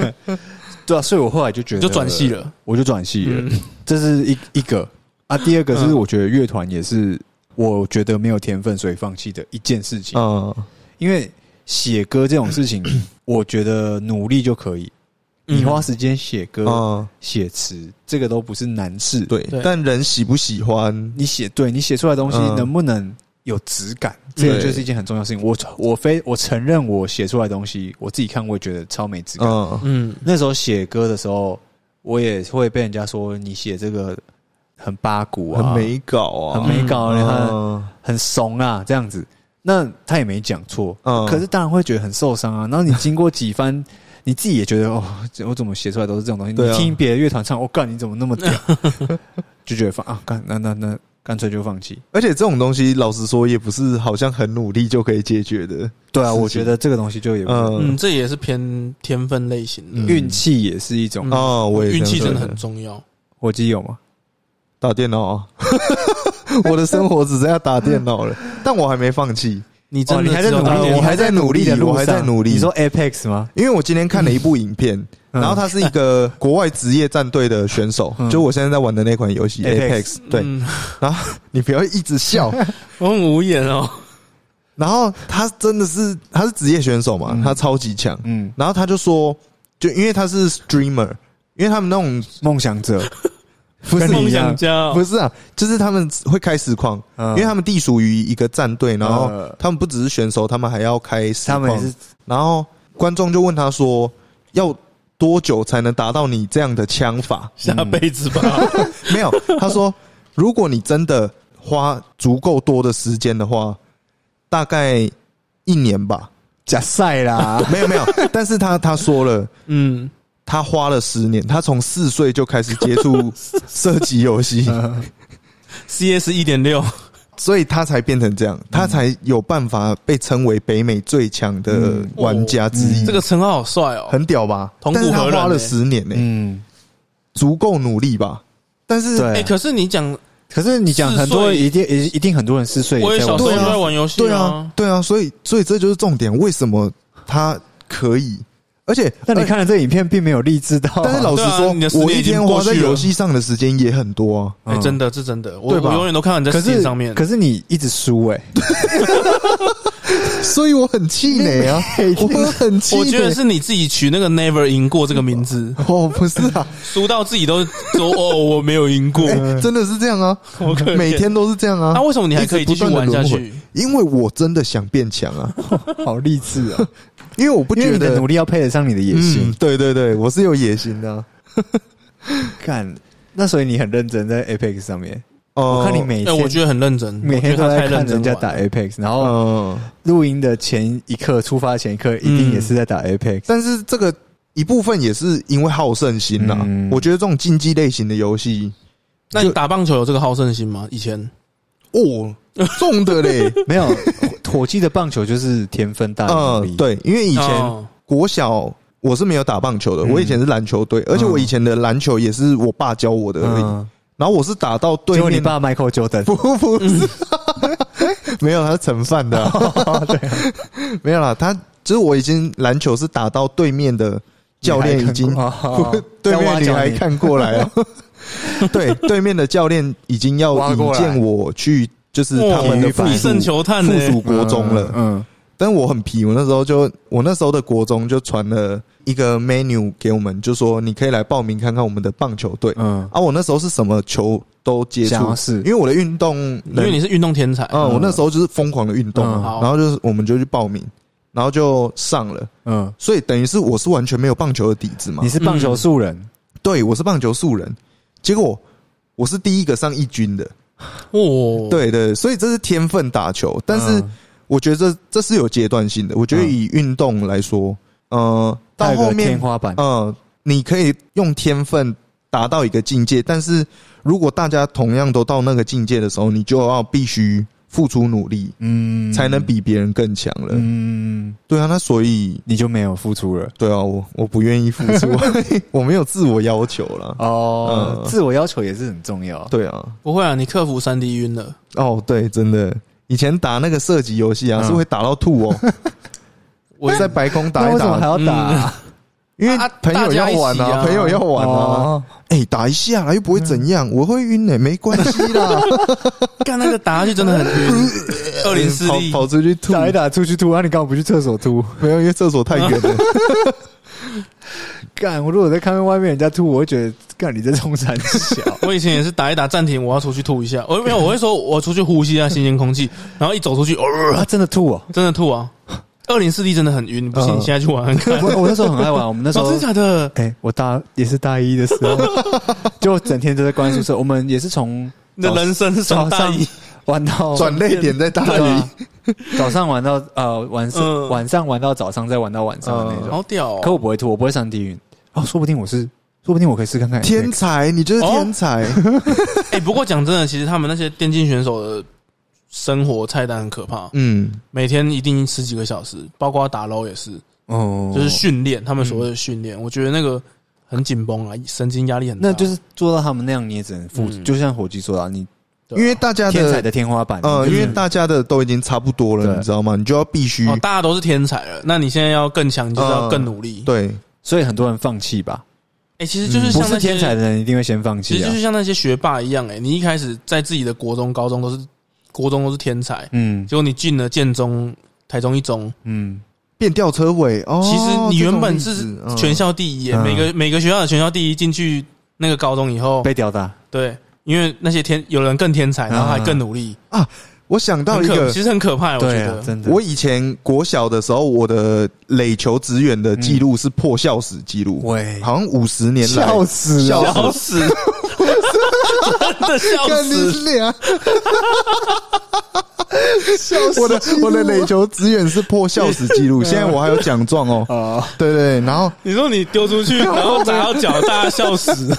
Speaker 1: 对啊，所以我后来就觉得
Speaker 2: 就转系，了。
Speaker 1: 我就转系了。
Speaker 2: 嗯，
Speaker 1: 这是一一个啊，第二个是
Speaker 2: 嗯
Speaker 1: 我觉得乐团也是我觉得没有天分，所以放弃的一件事情。
Speaker 3: 嗯
Speaker 1: 因为写歌这种事情，我觉得努力就可以。你花时间写歌、
Speaker 3: 嗯，
Speaker 1: 写词，这个都不是难事。
Speaker 3: 对
Speaker 2: 对，
Speaker 3: 但人喜不喜欢？
Speaker 1: 你写对你写出来的东西
Speaker 3: 嗯
Speaker 1: 能不能有质感，这个就是一件很重要的事情。我我非我承认我写出来的东西，我自己看我也觉得超没质感。
Speaker 3: 嗯
Speaker 2: 嗯，
Speaker 1: 那时候写歌的时候，我也会被人家说你写这个很八股啊，
Speaker 3: 很没搞啊，
Speaker 1: 很没搞，你看
Speaker 3: 嗯
Speaker 1: 很怂啊，这样子。那他也没讲错，
Speaker 3: 嗯
Speaker 1: 可是当然会觉得很受伤啊。然后你经过几番，你自己也觉得哦，我怎么写出来都是这种东西？
Speaker 3: 啊
Speaker 1: 你听别的乐团唱，我、干你怎么那么屌？就觉得放啊，干那那那干脆就放弃。
Speaker 3: 而且这种东西，老实说，也不是好像很努力就可以解决的。
Speaker 1: 对啊，我觉得这个东西就也不
Speaker 3: 嗯
Speaker 2: 嗯，这也是偏天分类型的，
Speaker 3: 嗯
Speaker 1: 运气也是一种。
Speaker 2: 嗯
Speaker 3: 哦，我也
Speaker 2: 运气真的很重要。
Speaker 1: 火鸡有吗？
Speaker 3: 打电脑。啊，我的生活只剩下打电脑了，但我还没放弃，
Speaker 2: 你真的
Speaker 1: 哦你还在努力，
Speaker 3: 我还在努力
Speaker 1: 的路上，
Speaker 3: 我还在努力。
Speaker 1: 你说 Apex 吗？
Speaker 3: 因为我今天看了一部影片，
Speaker 1: 嗯。
Speaker 3: 然后他是一个 国外职业战队的选手，
Speaker 1: 嗯。
Speaker 3: 就我现在在玩的那款游戏
Speaker 1: Apex
Speaker 3: 对，
Speaker 2: 嗯。
Speaker 3: 你不要一直笑。
Speaker 2: 我很无言哦。
Speaker 3: 然后他真的是他是职业选手嘛，
Speaker 1: 嗯。
Speaker 3: 他超级强。
Speaker 1: 嗯，
Speaker 3: 然后他就说，就因为他是 streamer，因为他们那种
Speaker 1: 梦想者
Speaker 3: 不是
Speaker 2: 梦想家哦，
Speaker 3: 不是啊，就是他们会开实况，
Speaker 1: 嗯。
Speaker 3: 因为他们隶属于一个战队，然后
Speaker 1: 呃
Speaker 3: 他们不只是选手，他们还要开实况。
Speaker 1: 他们也是
Speaker 3: 然后观众就问他说，要多久才能达到你这样的枪法？
Speaker 2: 下辈子吧。
Speaker 3: 没有，他说，如果你真的花足够多的时间的话，大概一年吧，
Speaker 1: 假赛啦，
Speaker 3: 没有没有，但是他他说了，
Speaker 2: 嗯，
Speaker 3: 他花了十年，他从四岁就开始接触 射击游戏
Speaker 2: ，CS 一点六，
Speaker 3: 所以他才变成这样，他才有办法被称为北美最强的玩家之一。
Speaker 2: 这个称号好帅哦。
Speaker 3: 很屌吧？
Speaker 2: 同
Speaker 3: 但是他花了十年呢、
Speaker 1: 嗯，
Speaker 3: 足够努力吧？但是
Speaker 1: 对
Speaker 2: 哎，可是你讲，
Speaker 1: 可是你讲很多人一定一一定很多人四岁
Speaker 2: 我也小时候就在玩游戏
Speaker 3: 对啊，对啊，所以所以这就是重点，为什么他可以？而且，
Speaker 1: 那你看了这影片，并没有励志到啊，
Speaker 3: 但是老实说
Speaker 2: 啊你的，十年
Speaker 3: 我一天花在游戏上的时间也很多啊。
Speaker 2: 哎，
Speaker 1: 嗯
Speaker 2: 真的，是真的，我
Speaker 3: 对吧
Speaker 2: 我永远都看到你在
Speaker 1: 可
Speaker 2: Steam
Speaker 1: 是
Speaker 2: 上面。
Speaker 1: 可是你一直输哎，
Speaker 3: 所以我很气馁啊，我很气馁。
Speaker 2: 我觉得是你自己取那个 Never 赢过这个名字，
Speaker 3: 哦，不是啊，
Speaker 2: 输到自己都说哦，我没有赢过。
Speaker 3: 哎真的是这样啊，每天都是这样啊。
Speaker 2: 那为什么你还可以继续玩下去？
Speaker 3: 因为我真的想变强啊，
Speaker 1: 好励志啊！
Speaker 3: 因为我不觉得
Speaker 1: 你的努力要配得上你的野
Speaker 3: 嗯
Speaker 1: 心。
Speaker 3: 对对对，我是有野心的啊。
Speaker 1: 干，那所以你很认真在 Apex 上面。
Speaker 3: 哦
Speaker 1: 我看你每
Speaker 2: 天，我觉得很认真，
Speaker 1: 每天都在看人家打 Apex，然后
Speaker 3: 嗯，
Speaker 1: 录音的前一刻、出发前一刻，一定也是在打 Apex。
Speaker 3: 但是这个一部分也是因为好胜心啦。
Speaker 1: 嗯
Speaker 3: 我觉得这种竞技类型的游戏，
Speaker 2: 那你打棒球有这个好胜心吗？以前
Speaker 3: 哦，重的嘞。
Speaker 1: 没有火鸡的棒球就是天分大。
Speaker 3: 嗯，，对，因为以前
Speaker 2: 哦。
Speaker 3: 国小我是没有打棒球的，
Speaker 1: 嗯。
Speaker 3: 我以前是篮球队，而且我以前的篮球也是我爸教我的而已。
Speaker 1: 嗯，
Speaker 3: 然后我是打到对面，
Speaker 1: 你爸 Michael Jordan，
Speaker 3: 不不是，没有，他是盛饭的。啊、
Speaker 1: 对啊，
Speaker 3: 没有啦，他就是我已经篮球是打到对面的教练已经
Speaker 1: 哦
Speaker 3: 对面女孩看过来了，对，对面的教练已经要引荐我去，就是他们的附
Speaker 1: 体育班
Speaker 2: 必胜
Speaker 3: 属
Speaker 2: 球探呢？
Speaker 3: 附属国中了。
Speaker 1: 嗯，
Speaker 3: 但我很皮，我那时候就我那时候的国中就传了一个 menu 给我们，就说你可以来报名看看我们的棒球队。
Speaker 1: 嗯。
Speaker 3: 啊，我那时候是什么球都接触
Speaker 1: 想要，试。
Speaker 3: 因为我的运动
Speaker 2: 因为你是运动天才，
Speaker 3: 嗯，我那时候就是疯狂的运动然后就是我们就去报名，然后就上了，
Speaker 1: 嗯，
Speaker 3: 所以等于是我是完全没有棒球的底子嘛。
Speaker 1: 你。是棒球素人，
Speaker 3: 对，我是棒球素人，结果我是第一个上一军的，
Speaker 2: 哦，，
Speaker 3: 对对，所以这是天分打球，但是
Speaker 1: 嗯。
Speaker 3: 我觉得这这是有阶段性的。我觉得以运动来说，呃，到后面
Speaker 1: 天花板，
Speaker 3: 呃，你可以用天分达到一个境界，但是如果大家同样都到那个境界的时候，你就要必须付出努力，
Speaker 1: 嗯，
Speaker 3: 才能比别人更强了。
Speaker 1: 嗯，
Speaker 3: 对啊，那所以
Speaker 1: 你就没有付出了。
Speaker 3: 对啊，我我不愿意付出，我没有自我要求了。
Speaker 1: 哦，
Speaker 3: 嗯
Speaker 1: 自我要求也是很重要。
Speaker 3: 对啊，
Speaker 2: 不会啊，你克服三 D 晕了。
Speaker 3: 哦，对，真的，以前打那个射击游戏啊，
Speaker 1: 嗯
Speaker 3: 是会打到吐哦。
Speaker 2: 我
Speaker 3: 在白宫打一
Speaker 1: 打为什么还
Speaker 3: 打，
Speaker 1: 要打啊？
Speaker 3: 因为
Speaker 2: 啊
Speaker 3: 朋友要玩啊，朋友要玩啊。
Speaker 1: 哦，
Speaker 3: 哎，打一下啦，又不会怎样，我会晕呢，没关系啦。
Speaker 2: 干那个打下去真的很晕，二零四
Speaker 3: 跑跑出去吐，
Speaker 1: 打一打出去吐，啊，你干嘛不去厕所吐？
Speaker 3: 没有，因为厕所太远了。
Speaker 1: 干，我如果在看外面人家吐，我会觉得干你在冲山小。
Speaker 2: 我以前也是打一打暂停，我要出去吐一下。我没有，我会说我出去呼吸一下新鲜空气，然后一走出去，哦，
Speaker 1: 他真的吐啊！
Speaker 2: 真的吐啊！二零四 D 真的很晕，不信
Speaker 1: 嗯
Speaker 2: 你现在去玩。
Speaker 1: 我我那时候很爱玩，我们那时
Speaker 2: 哦，
Speaker 1: 候
Speaker 2: 真的假的？
Speaker 1: 哎、我大也是大一的时候，就整天都在关宿舍。我们也是从
Speaker 2: 你的人生是从大一
Speaker 1: 玩到
Speaker 3: 转泪点在大
Speaker 1: 对啊
Speaker 3: 理，
Speaker 1: 早上玩到呃晚上、
Speaker 2: 嗯
Speaker 1: 晚上玩到早上，再玩到晚上的那种。
Speaker 2: 好屌哦！
Speaker 1: 可我不会吐，我不会上地狱。哦，说不定我是，说不定我可以试看看。
Speaker 3: 天才，你就是天才。
Speaker 2: 哎，不过讲真的，其实他们那些电竞选手的生活菜单很可怕，
Speaker 3: 嗯，
Speaker 2: 每天一定十几个小时，包括打 LO 也是，
Speaker 1: 哦，
Speaker 2: 就是训练，他们所谓的训练，我觉得那个很紧绷啊，神经压力很大。
Speaker 1: 那就是做到他们那样，你也只能付。
Speaker 2: 嗯
Speaker 1: 就像火鸡说的啊，你
Speaker 3: 因为大家的
Speaker 1: 天才的天花板，
Speaker 3: 呃，因为大家的都已经差不多了，你知道吗？你就要必须
Speaker 2: 哦，大家都是天才了，那你现在要更强，就是要更努力。
Speaker 3: 对，
Speaker 1: 所以很多人放弃吧。
Speaker 2: 哎，其实就是
Speaker 1: 不
Speaker 2: 像那
Speaker 1: 天才的人一定会先放弃啊
Speaker 2: 其实就。是像那些学霸一样，哎，你一开始在自己的国中、高中都是国中都是天才，
Speaker 1: 嗯
Speaker 2: 结果你进了建中、台中一中，
Speaker 1: 嗯，
Speaker 3: 变吊车尾哦。
Speaker 2: 其实你原本是全，校第一每个每个学校的全校第一，进去那个高中以后，
Speaker 1: 被吊打。
Speaker 2: 对，因为那些天有人更天才，然后还更努力，
Speaker 3: 啊我想到一个，
Speaker 2: 其实很可怕，我觉得，。
Speaker 1: 真的。
Speaker 3: 我以前国小的时候，我的垒球职员的记录是破校史记录，
Speaker 1: 喂，
Speaker 3: 好像五十年来。
Speaker 1: 笑死了！
Speaker 3: 笑
Speaker 2: 笑死，真的 笑死！
Speaker 3: 我的我的垒球资源是破笑死记录，现在我还有奖状哦。
Speaker 1: 啊，
Speaker 3: 对对，然后
Speaker 2: 你说你丢出去，然后砸到脚，大家笑死。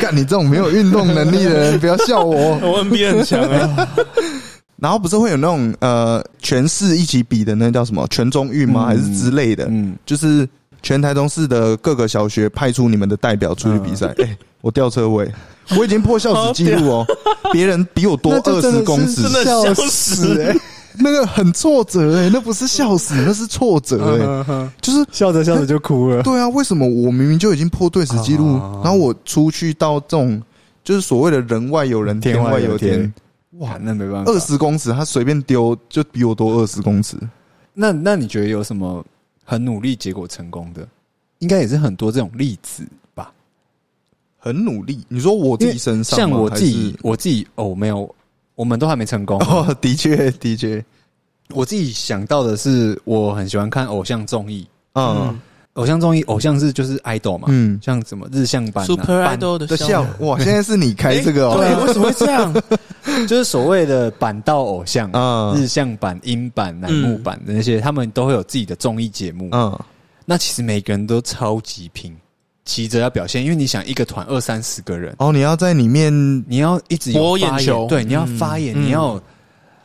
Speaker 3: 干你这种没有运动能力的人，不要笑我。
Speaker 2: 我 NBA 很强啊，
Speaker 3: 然后不是会有那种呃全市一起比的那叫什么全中运吗？
Speaker 1: 嗯
Speaker 3: 还是之类的？
Speaker 1: 嗯，
Speaker 3: 就是全台中市的各个小学派出你们的代表出去比赛。哎、我吊车位，我已经破校史记录哦，别人比我多二十公尺。
Speaker 2: 真，的笑死哎！
Speaker 3: 那个很挫折哎、那不是笑死，那是挫折哎、就是
Speaker 1: 笑着笑着就哭了。
Speaker 3: 对啊，为什么我明明就已经破队史记录，
Speaker 1: 哦
Speaker 3: 然后我出去到这种就是所谓的人外有人，天外有天，
Speaker 1: 哇，那没办法。
Speaker 3: 二十公尺他随便丢就比我多二十公尺。
Speaker 1: 那那你觉得有什么很努力结果成功的？应该也是很多这种例子吧。
Speaker 3: 很努力，你说我自己身上，
Speaker 1: 像我自，己我自己哦，没有，我们都还没成功。
Speaker 3: 哦，的确的确，
Speaker 1: 我自己想到的是，我很喜欢看偶像综艺，
Speaker 3: 嗯
Speaker 1: 偶像综艺，偶像是就是 idol 嘛，
Speaker 3: 嗯，
Speaker 1: 像什么日向版、啊、
Speaker 2: Super
Speaker 1: 版
Speaker 2: Idol 的
Speaker 3: 的
Speaker 2: 笑
Speaker 3: 笑哇，现在是你开这个哦。
Speaker 2: 对，
Speaker 3: 哦，
Speaker 2: 为什么会这样？
Speaker 1: 就是所谓的板道偶像，
Speaker 3: 嗯
Speaker 1: 日向版、英版、乃木版的那些，他们都会有自己的综艺节目。
Speaker 3: 嗯
Speaker 1: 那其实每个人都超级拼，急着要表现，因为你想一个团二三十个人，
Speaker 3: 哦，你要在里面
Speaker 1: 你要一直有
Speaker 2: 博眼
Speaker 1: 发言
Speaker 2: 球
Speaker 1: 对，你要发言，
Speaker 2: 嗯。
Speaker 1: 你要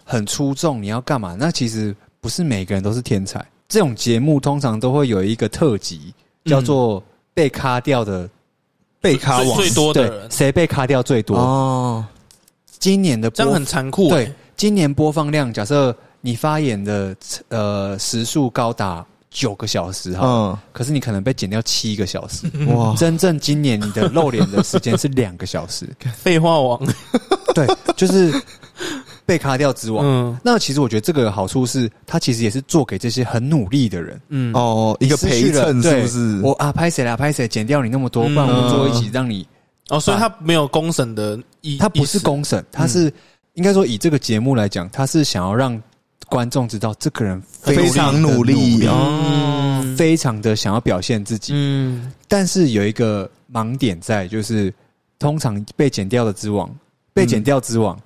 Speaker 1: 很出众，你要干嘛？那其实不是每个人都是天才。这种节目通常都会有一个特辑，叫做被卡掉的
Speaker 3: 被卡网。
Speaker 2: 最最多的
Speaker 1: 对，
Speaker 2: 人，
Speaker 1: 谁被卡掉最多？
Speaker 3: 哦，
Speaker 1: 今年的播
Speaker 2: 这样很残酷
Speaker 1: 对
Speaker 2: 哎。，
Speaker 1: 今年播放量，假设你发言的呃时数高达九个小时哈，
Speaker 3: 嗯。
Speaker 1: 可是你可能被减掉七个小时。
Speaker 3: 哇，
Speaker 1: 真正今年你的露脸的时间是两个小时，
Speaker 2: 废话王，
Speaker 1: 对，就是被卡掉之王。
Speaker 2: 嗯
Speaker 1: 那其实我觉得这个好处是，他其实也是做给这些很努力的人。
Speaker 2: 嗯，
Speaker 3: 哦，一个陪衬是不是？
Speaker 1: 我啊，拍谁啦？拍谁？减掉你那么多，不然我们坐一起让你。
Speaker 2: 哦，所以他没有公审的意，
Speaker 1: 他不是公审，他是应该说以这个节目来讲，他是想要让观众知道这个人
Speaker 3: 非常努力
Speaker 1: 哦，
Speaker 2: 嗯
Speaker 1: 非常的想要表现自己。
Speaker 2: 嗯
Speaker 1: 但是有一个盲点在，就是通常被剪掉的之王，被剪掉之王，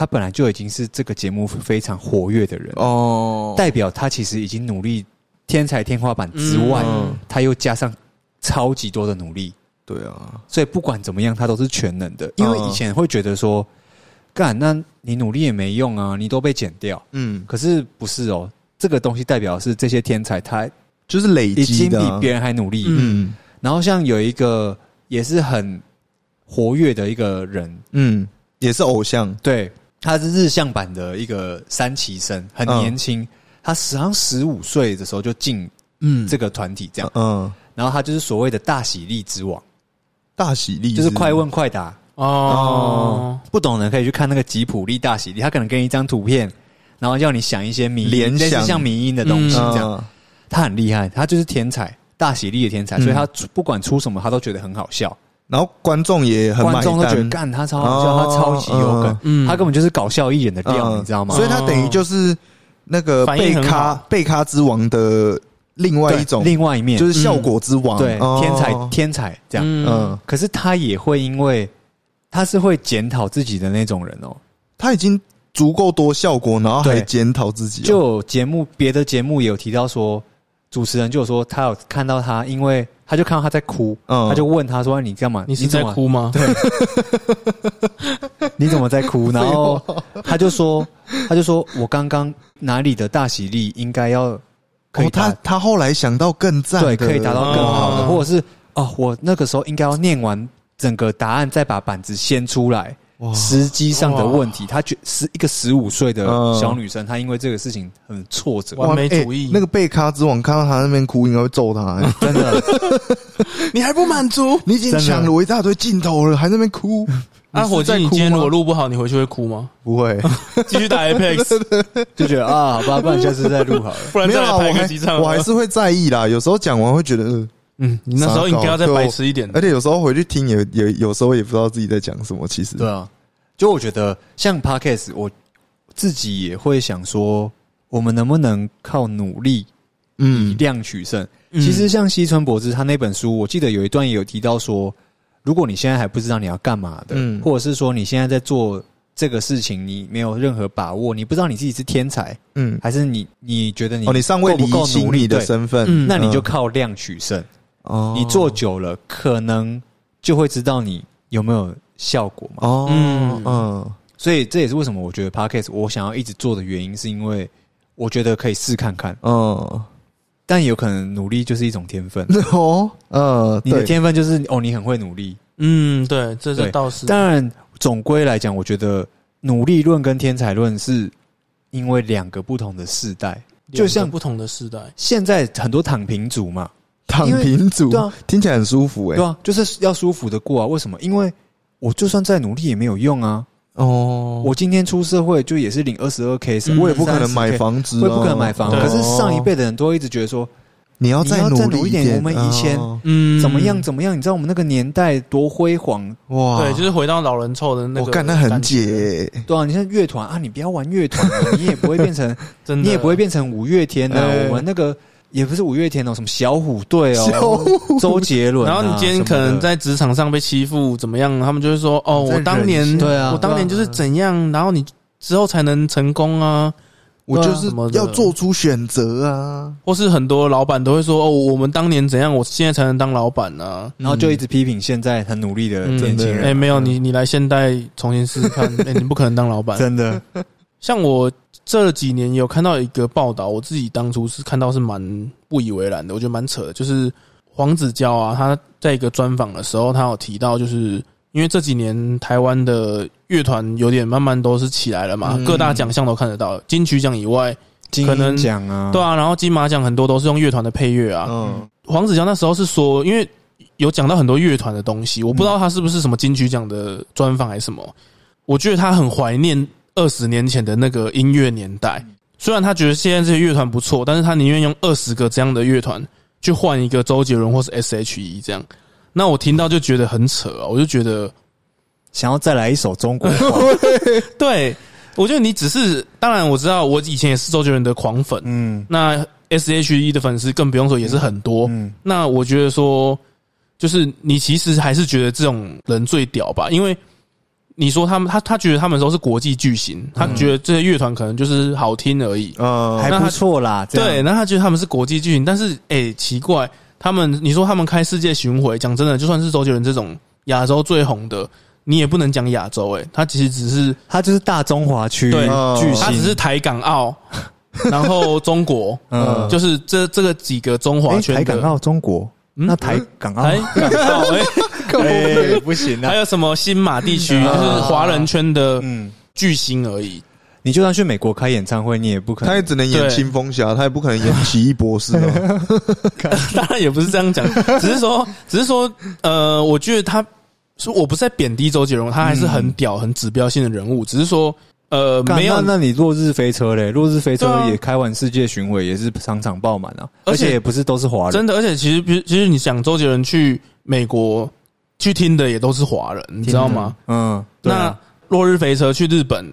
Speaker 1: 他本来就已经是这个节目非常活跃的人，
Speaker 3: 哦，
Speaker 1: 代表他其实已经努力天才天花板之外，
Speaker 3: 嗯。
Speaker 1: 他又加上超级多的努力，
Speaker 3: 对啊，
Speaker 1: 所以不管怎么样，他都是全能的。因为以前会觉得说，干，那你努力也没用啊，你都被剪掉。
Speaker 3: 嗯，
Speaker 1: 可是不是哦，这个东西代表是这些天才他
Speaker 3: 就是累积的啊，
Speaker 1: 经比别人还努力。
Speaker 3: 嗯。
Speaker 1: 然后像有一个也是很活跃的一个人，
Speaker 3: 嗯，也是偶像，
Speaker 1: 对，他是日向版的一个三旗生，很
Speaker 3: 嗯
Speaker 1: 年轻，他十好像十五岁的时候就进
Speaker 2: 嗯
Speaker 1: 这个团体这样，
Speaker 3: 嗯，
Speaker 1: 然后他就是所谓的大喜力之王，
Speaker 3: 大喜力
Speaker 1: 就是快问快答。
Speaker 2: 哦，
Speaker 1: 不懂的可以去看那个吉普力大喜力，他可能给你一张图片，然后叫你想一些迷
Speaker 3: 联想。
Speaker 1: 类似像迷音的东西这样。
Speaker 3: 嗯。
Speaker 1: 他很厉害，他就是天才，大喜力的天才，
Speaker 3: 嗯。
Speaker 1: 所以他出不管出什么，他都觉得很好笑，
Speaker 3: 然后观众也很买
Speaker 1: 观众都觉得，干他超好笑，
Speaker 3: 哦
Speaker 1: 他超级有梗，
Speaker 2: 嗯
Speaker 1: 他根本就是搞笑艺人的料，
Speaker 3: 嗯
Speaker 1: 你知道吗？
Speaker 3: 所以他等于就是那个贝咖
Speaker 2: 好。
Speaker 3: 贝咖之王的另外一种，
Speaker 1: 另外一面。
Speaker 3: 就是效果之王，
Speaker 1: 对
Speaker 3: 哦。
Speaker 1: 天才天才这样，
Speaker 2: 嗯。
Speaker 3: 嗯，
Speaker 1: 可是他也会因为他是会检讨自己的那种人哦。
Speaker 3: 他已经足够多效果，然后还
Speaker 1: 对。
Speaker 3: 检讨自己哦，
Speaker 1: 就有节目别的节目也有提到说，主持人就有说他有看到他，因为他就看到他在哭，
Speaker 3: 嗯
Speaker 1: 他就问他说：“你干嘛？
Speaker 2: 你是在
Speaker 1: 怎么？
Speaker 2: 哭吗？
Speaker 1: 对 你怎么在哭？”然后他就说：“他就说我刚刚哪里的大喜力应该要可以
Speaker 3: 哦，
Speaker 1: 达、
Speaker 3: 他他后来想到更赞的，
Speaker 1: 对，可以达到更好的，
Speaker 2: 哦
Speaker 1: 或者是哦，我那个时候应该要念完整个答案，再把板子掀出来。
Speaker 3: 哇
Speaker 1: 时机上的问题，她觉是一个十五岁的
Speaker 3: 嗯
Speaker 1: 小女生，她因为这个事情很挫折，
Speaker 2: 完美主义
Speaker 3: 欸那个贝卡之王看到她那边哭，应该会揍她、欸
Speaker 1: 真的。
Speaker 2: 你还不满足？
Speaker 3: 你已经抢了我一大堆镜头了，还在那边哭？
Speaker 2: 啊，火鸡，
Speaker 3: 在
Speaker 2: 你今天如果
Speaker 3: 吗？
Speaker 2: 录不好，你回去会哭吗？
Speaker 3: 不会，
Speaker 2: 继续打 Apex，
Speaker 1: 就觉得啊，好吧，不然下次再录好了。
Speaker 2: 不然
Speaker 3: 没有啊，
Speaker 2: 再来拍
Speaker 3: 我还
Speaker 2: 个几场。
Speaker 3: 我还是会在意啦。有时候讲完会觉得，呃，
Speaker 2: 嗯，你那时候应该要再白痴一点。
Speaker 3: 而且有时候回去听也也有时候也不知道自己在讲什么。其实，
Speaker 1: 对啊，就我觉得像 podcast，我自己也会想说，我们能不能靠努力以
Speaker 3: 嗯，
Speaker 1: 量取胜？
Speaker 2: 嗯
Speaker 1: 其实像西村博之他那本书，我记得有一段也有提到说，如果你现在还不知道你要干嘛的，
Speaker 3: 嗯
Speaker 1: 或者是说你现在在做这个事情你没有任何把握，你不知道你自己是天才，
Speaker 3: 嗯，
Speaker 1: 还是你你觉得你
Speaker 3: 哦，你尚未理
Speaker 1: 够努力
Speaker 3: 清你的身份，
Speaker 2: 嗯
Speaker 1: 那你就靠量取胜。
Speaker 3: 哦，
Speaker 1: 你做久了，可能就会知道你有没有效果嘛。
Speaker 3: 哦，
Speaker 2: 嗯
Speaker 3: 嗯
Speaker 1: 所以这也是为什么我觉得 podcast 我想要一直做的原因，是因为我觉得可以试看看，
Speaker 3: 嗯，
Speaker 1: 但有可能努力就是一种天分。
Speaker 3: 哦，嗯，
Speaker 1: 你的
Speaker 3: 对，
Speaker 1: 天分就是哦，你很会努力。
Speaker 2: 嗯，对，这
Speaker 1: 对
Speaker 2: 是倒是
Speaker 1: 当然，总归来讲，我觉得努力论跟天才论是因为两个不同的世代。就像
Speaker 2: 两个不同的时代，
Speaker 1: 现在很多躺平族嘛，
Speaker 3: 躺平族，
Speaker 1: 对啊，
Speaker 3: 听起来很舒服哎
Speaker 1: 对，啊，就是要舒服的过啊。为什么？因为我就算再努力也没有用啊。
Speaker 3: 哦，
Speaker 1: 我今天出社会就也是领二十二 k，
Speaker 2: 嗯
Speaker 3: 我也不可能买，房子啊，
Speaker 1: 我也不可能买房。
Speaker 2: 对
Speaker 1: 可是上一辈的人都会一直觉得说，
Speaker 3: 你要再
Speaker 1: 你要再
Speaker 3: 努力
Speaker 1: 一点我们以前
Speaker 3: 哦
Speaker 2: 嗯，
Speaker 1: 怎么样怎么样？你知道我们那个年代多辉煌，
Speaker 3: 哇，
Speaker 2: 对，就是回到老人臭的那个，
Speaker 3: 我干那很，解欸，
Speaker 1: 对啊，你像乐团啊，你不要玩乐团了，你也不会变成，
Speaker 2: 真的，
Speaker 1: 你也不会变成五月天啊。
Speaker 3: 哎
Speaker 1: 我们那个也不是五月天哦，什么小虎队
Speaker 3: 小
Speaker 1: 哦，周杰伦啊。
Speaker 2: 然后你今天可能在职场上被欺负，怎么样？他们就会说：“哦，我当年
Speaker 1: 对啊
Speaker 2: 我当年就是怎样，然后你之后才能成功啊。
Speaker 3: 我就是
Speaker 2: 什么
Speaker 3: 要做出选择啊，”
Speaker 2: 或是很多老板都会说：“哦，我们当年怎样，我现在才能当老板呢、
Speaker 1: 然后就一直批评现在很努力的
Speaker 2: 嗯
Speaker 1: 年轻人。
Speaker 2: 哎、没有你，你来现代重新试试看，哎、你不可能当老板。
Speaker 1: 真的，
Speaker 2: 像我这几年有看到一个报道，我自己当初是看到是蛮不以为然的，我觉得蛮扯的。就是黄子佼啊，他在一个专访的时候，他有提到，就是因为这几年台湾的乐团有点慢慢都是起来了嘛，
Speaker 3: 嗯
Speaker 2: 各大奖项都看得到，金曲奖以外，
Speaker 1: 金
Speaker 2: 可能
Speaker 1: 鹰奖啊，
Speaker 2: 对啊，然后金马奖很多都是用乐团的配乐啊。
Speaker 3: 嗯，
Speaker 2: 黄子佼那时候是说，因为有讲到很多乐团的东西，我不知道他是不是什么金曲奖的专访还是什么。我觉得他很怀念二十年前的那个音乐年代。虽然他觉得现在这些乐团不错，但是他宁愿用二十个这样的乐团去换一个周杰伦或是 S.H.E 这样。那我听到就觉得很扯啊！我就觉得，
Speaker 1: 想要再来一首中国话，
Speaker 2: 对我觉得你只是，当然我知道我以前也是周杰伦的狂粉，
Speaker 1: 嗯
Speaker 2: 那 S.H.E 的粉丝更不用说也是很多。
Speaker 1: 嗯，
Speaker 2: 那我觉得说，就是你其实还是觉得这种人最屌吧，因为你说他们，他他觉得他们都是国际巨星，他觉得这些乐团可能就是好听而已。
Speaker 3: 嗯，
Speaker 1: 还不错啦。
Speaker 2: 对，，那他觉得他们是国际巨星，但是哎、奇怪，他们你说他们开世界巡回，讲真的，就算是周杰伦这种亚洲最红的，你也不能讲亚洲，哎，他其实只是
Speaker 1: 他就是大中华区
Speaker 2: 对
Speaker 1: 巨
Speaker 2: 他只是，台港澳，然后中国，
Speaker 1: 嗯，
Speaker 2: 就是这这个几个中华
Speaker 1: 哎，
Speaker 2: 圈的。
Speaker 1: 台港澳中国，
Speaker 2: 嗯
Speaker 1: 那台港澳？
Speaker 2: 台？港澳，哎，
Speaker 1: 哎不行啊，
Speaker 2: 还有什么新马地区，
Speaker 1: 嗯。
Speaker 2: 就是华人圈的
Speaker 1: 嗯，
Speaker 2: 巨星而已。
Speaker 1: 你就算去美国开演唱会，你也不可能。
Speaker 3: 他也只能演
Speaker 2: 对
Speaker 3: 清风侠，他也不可能演奇异博士哦。
Speaker 2: 当然也不是这样讲，只是说，只是说，呃，我觉得他，说我不是在贬低周杰伦，他还是很屌、很指标性的人物，只是说，呃，没有
Speaker 1: 那那你落日飞车嘞？落日飞车也开完世界巡回，也是场场爆满啊，
Speaker 2: 而且
Speaker 1: 也不是都是华人，
Speaker 2: 真的，而且其实，其实你想周杰伦去美国去听的也都是华人，你知道吗？
Speaker 1: 嗯，对啊
Speaker 2: 落日飞车去日本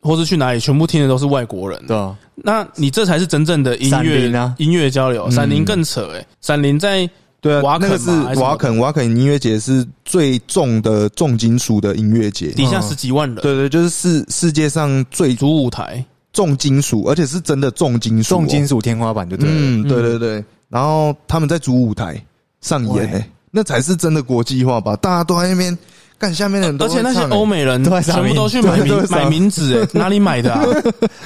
Speaker 2: 或是去哪里，全部听的都是外国人。
Speaker 1: 对啊，
Speaker 2: 那你这才是真正的音乐
Speaker 1: 啊
Speaker 2: 音乐交流。
Speaker 1: 嗯
Speaker 2: 闪灵更扯诶、闪灵在
Speaker 3: 对啊
Speaker 2: 瓦，肯
Speaker 3: 那个是瓦肯，瓦肯音乐节是最重的重金属的音乐节。
Speaker 2: 底下十几万人，
Speaker 3: 对对，就是世世界上最
Speaker 2: 主舞台。
Speaker 3: 重金属，而且是真的重金属哦，
Speaker 1: 重金属天花板就对了。
Speaker 3: 嗯，对对对。然后他们在主舞台上演那才是真的国际化吧？大家都在那边干，下面的人都
Speaker 2: 而且那些欧美人全部都去买名买名字，哎，哪里买的啊？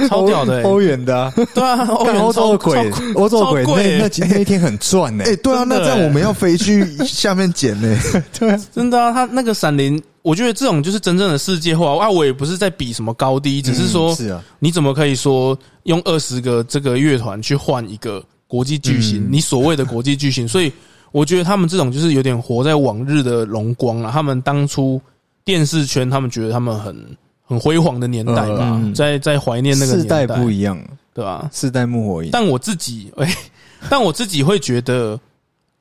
Speaker 2: 超屌的，
Speaker 1: 欧
Speaker 2: 哎
Speaker 1: 元的啊，
Speaker 2: 对啊，欧元超
Speaker 1: 洲的鬼
Speaker 2: 超，
Speaker 1: 欧洲的鬼
Speaker 2: 超贵
Speaker 1: 那那几那一天很赚呢
Speaker 3: 哎、。对啊，那这样我们要飞去下面捡呢、对
Speaker 2: 真的啊，他那个闪灵，我觉得这种就是真正的世界化。啊。我也不是在比什么高低，只是说
Speaker 1: 嗯是啊，
Speaker 2: 你怎么可以说用二十个这个乐团去换一个国际巨星？
Speaker 3: 嗯。
Speaker 2: 你所谓的国际巨星，所以我觉得他们这种就是有点活在往日的荣光了。他们当初电视圈，他们觉得他们很很辉煌的年代吧，
Speaker 3: 嗯
Speaker 2: 在在怀念那个
Speaker 1: 世
Speaker 2: 年代，
Speaker 1: 代不一样，
Speaker 2: 对吧？
Speaker 1: 世代木火一样。
Speaker 2: 但我自己，哎、但我自己会觉得。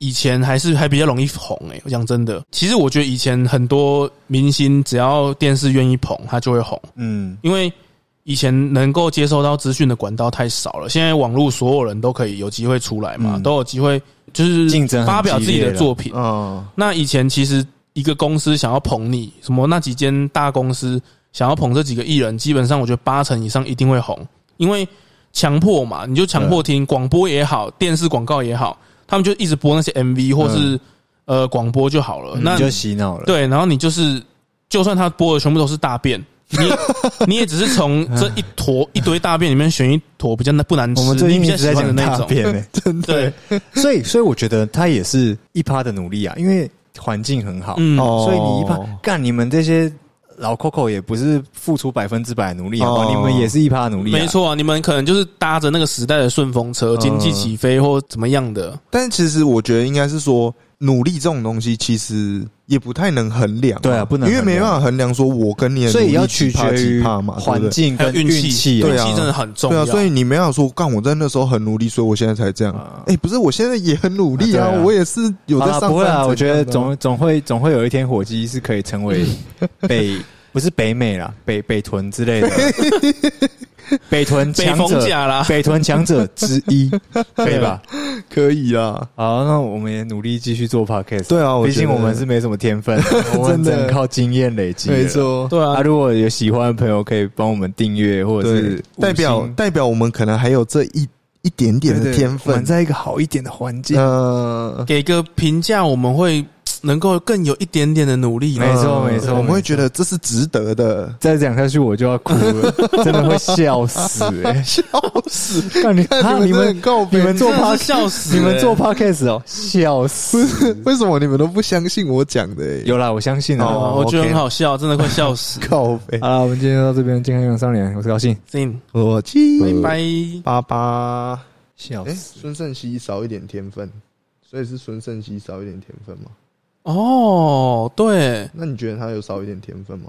Speaker 2: 以前还是还比较容易红哎、我讲真的，其实我觉得以前很多明星只要电视愿意捧，他就会红。
Speaker 1: 嗯，
Speaker 2: 因为以前能够接收到资讯的管道太少了，现在网络所有人都可以有机会出来嘛，
Speaker 1: 嗯
Speaker 2: 都有机会就是
Speaker 1: 竞争
Speaker 2: 发表自己的作品。
Speaker 3: 嗯，
Speaker 2: 那以前其实一个公司想要捧你，什么那几间大公司想要捧这几个艺人，基本上我觉得八成以上一定会红，因为强迫嘛，你就强迫听广播也好，电视广告也好，他们就一直播那些 MV 或是、呃广播就好了。那
Speaker 1: 你就洗脑了。
Speaker 2: 对，然后你就是，就算他播的全部都是大便，你你也只是从这一坨一堆大便里面选一坨比较不难吃
Speaker 1: 我，们最
Speaker 2: 你比较喜
Speaker 1: 近一直在讲
Speaker 2: 欢的那种。
Speaker 1: 大便欸
Speaker 3: 真的
Speaker 2: 对，
Speaker 1: 所以所以我觉得他也是一趴的努力啊，因为环境很好，
Speaker 2: 嗯，
Speaker 3: 哦
Speaker 1: 所以你一趴干你们这些老 Coco 也不是付出百分之百的努力，好吧？
Speaker 3: 哦
Speaker 1: 你们也是一趴的努力、啊，
Speaker 2: 没。错啊，你们可能就是搭着那个时代的顺风车，经济起飞或怎么样的。
Speaker 3: 但其实我觉得应该是说，努力这种东西其实也不太能衡量、
Speaker 1: 对啊不能
Speaker 3: 因为没办法衡量说我跟你的
Speaker 1: 所以要取决于
Speaker 3: 嘛，
Speaker 1: 环境跟
Speaker 2: 运气。
Speaker 3: 对啊
Speaker 2: 运气真的很重要。
Speaker 3: 对啊，所以你没办法说，干我在那时候很努力，所以我现在才这样。
Speaker 1: 啊
Speaker 3: 哎、不是，我现在也很努力啊，
Speaker 1: 啊啊
Speaker 3: 我也是有在上班。
Speaker 1: 不会啊，我觉得总总会总会有一天火鸡是可以成为北 不是北美啦，北北屯之类的 北屯强者，
Speaker 2: 甲啦，
Speaker 1: 北屯强者之一，可以吧？
Speaker 3: 可以啊。
Speaker 1: 好，那我们也努力继续做 podcast。
Speaker 3: 对啊，
Speaker 1: 毕竟我们是没什么天分，我们只
Speaker 3: 真的
Speaker 1: 能靠经验累积。
Speaker 3: 没。错，
Speaker 2: 对啊
Speaker 1: 啊，，如果有喜欢的朋友，可以帮我们订阅，或者是，
Speaker 3: 代表代表我们可能还有这一一点点的天分
Speaker 1: 我们。在一个好一点的环境。
Speaker 3: 呃，
Speaker 2: 给个评价，我们会能够更有一点点的努力。
Speaker 1: 没错没错
Speaker 3: 我们会觉得这是值得的。
Speaker 1: 再讲下去我就要哭了，真的会笑死哎！
Speaker 3: 笑死！
Speaker 1: 看你
Speaker 3: 看
Speaker 1: 啊你们
Speaker 3: 很告
Speaker 1: 你们做
Speaker 2: 真的
Speaker 1: p
Speaker 2: 是笑死
Speaker 1: 你们做
Speaker 2: 欸
Speaker 1: podcast 哦，笑死！
Speaker 3: 为什么你们都不相信我讲的、欸？
Speaker 1: 有啦，我相信
Speaker 2: 哦
Speaker 1: 啊。
Speaker 2: 我觉得很好笑，真的会笑死。
Speaker 3: 靠背，
Speaker 1: 好了，我们今天到这边，健康养少年，我是高兴，
Speaker 2: 信，
Speaker 3: 我七
Speaker 2: 拜拜。
Speaker 3: 八八。哎，
Speaker 1: 笑死。
Speaker 3: 孙胜熙少一点天分，所以是孙胜熙少一点天分吗？
Speaker 2: 哦，对，
Speaker 3: 那你觉得他有少一点天分吗？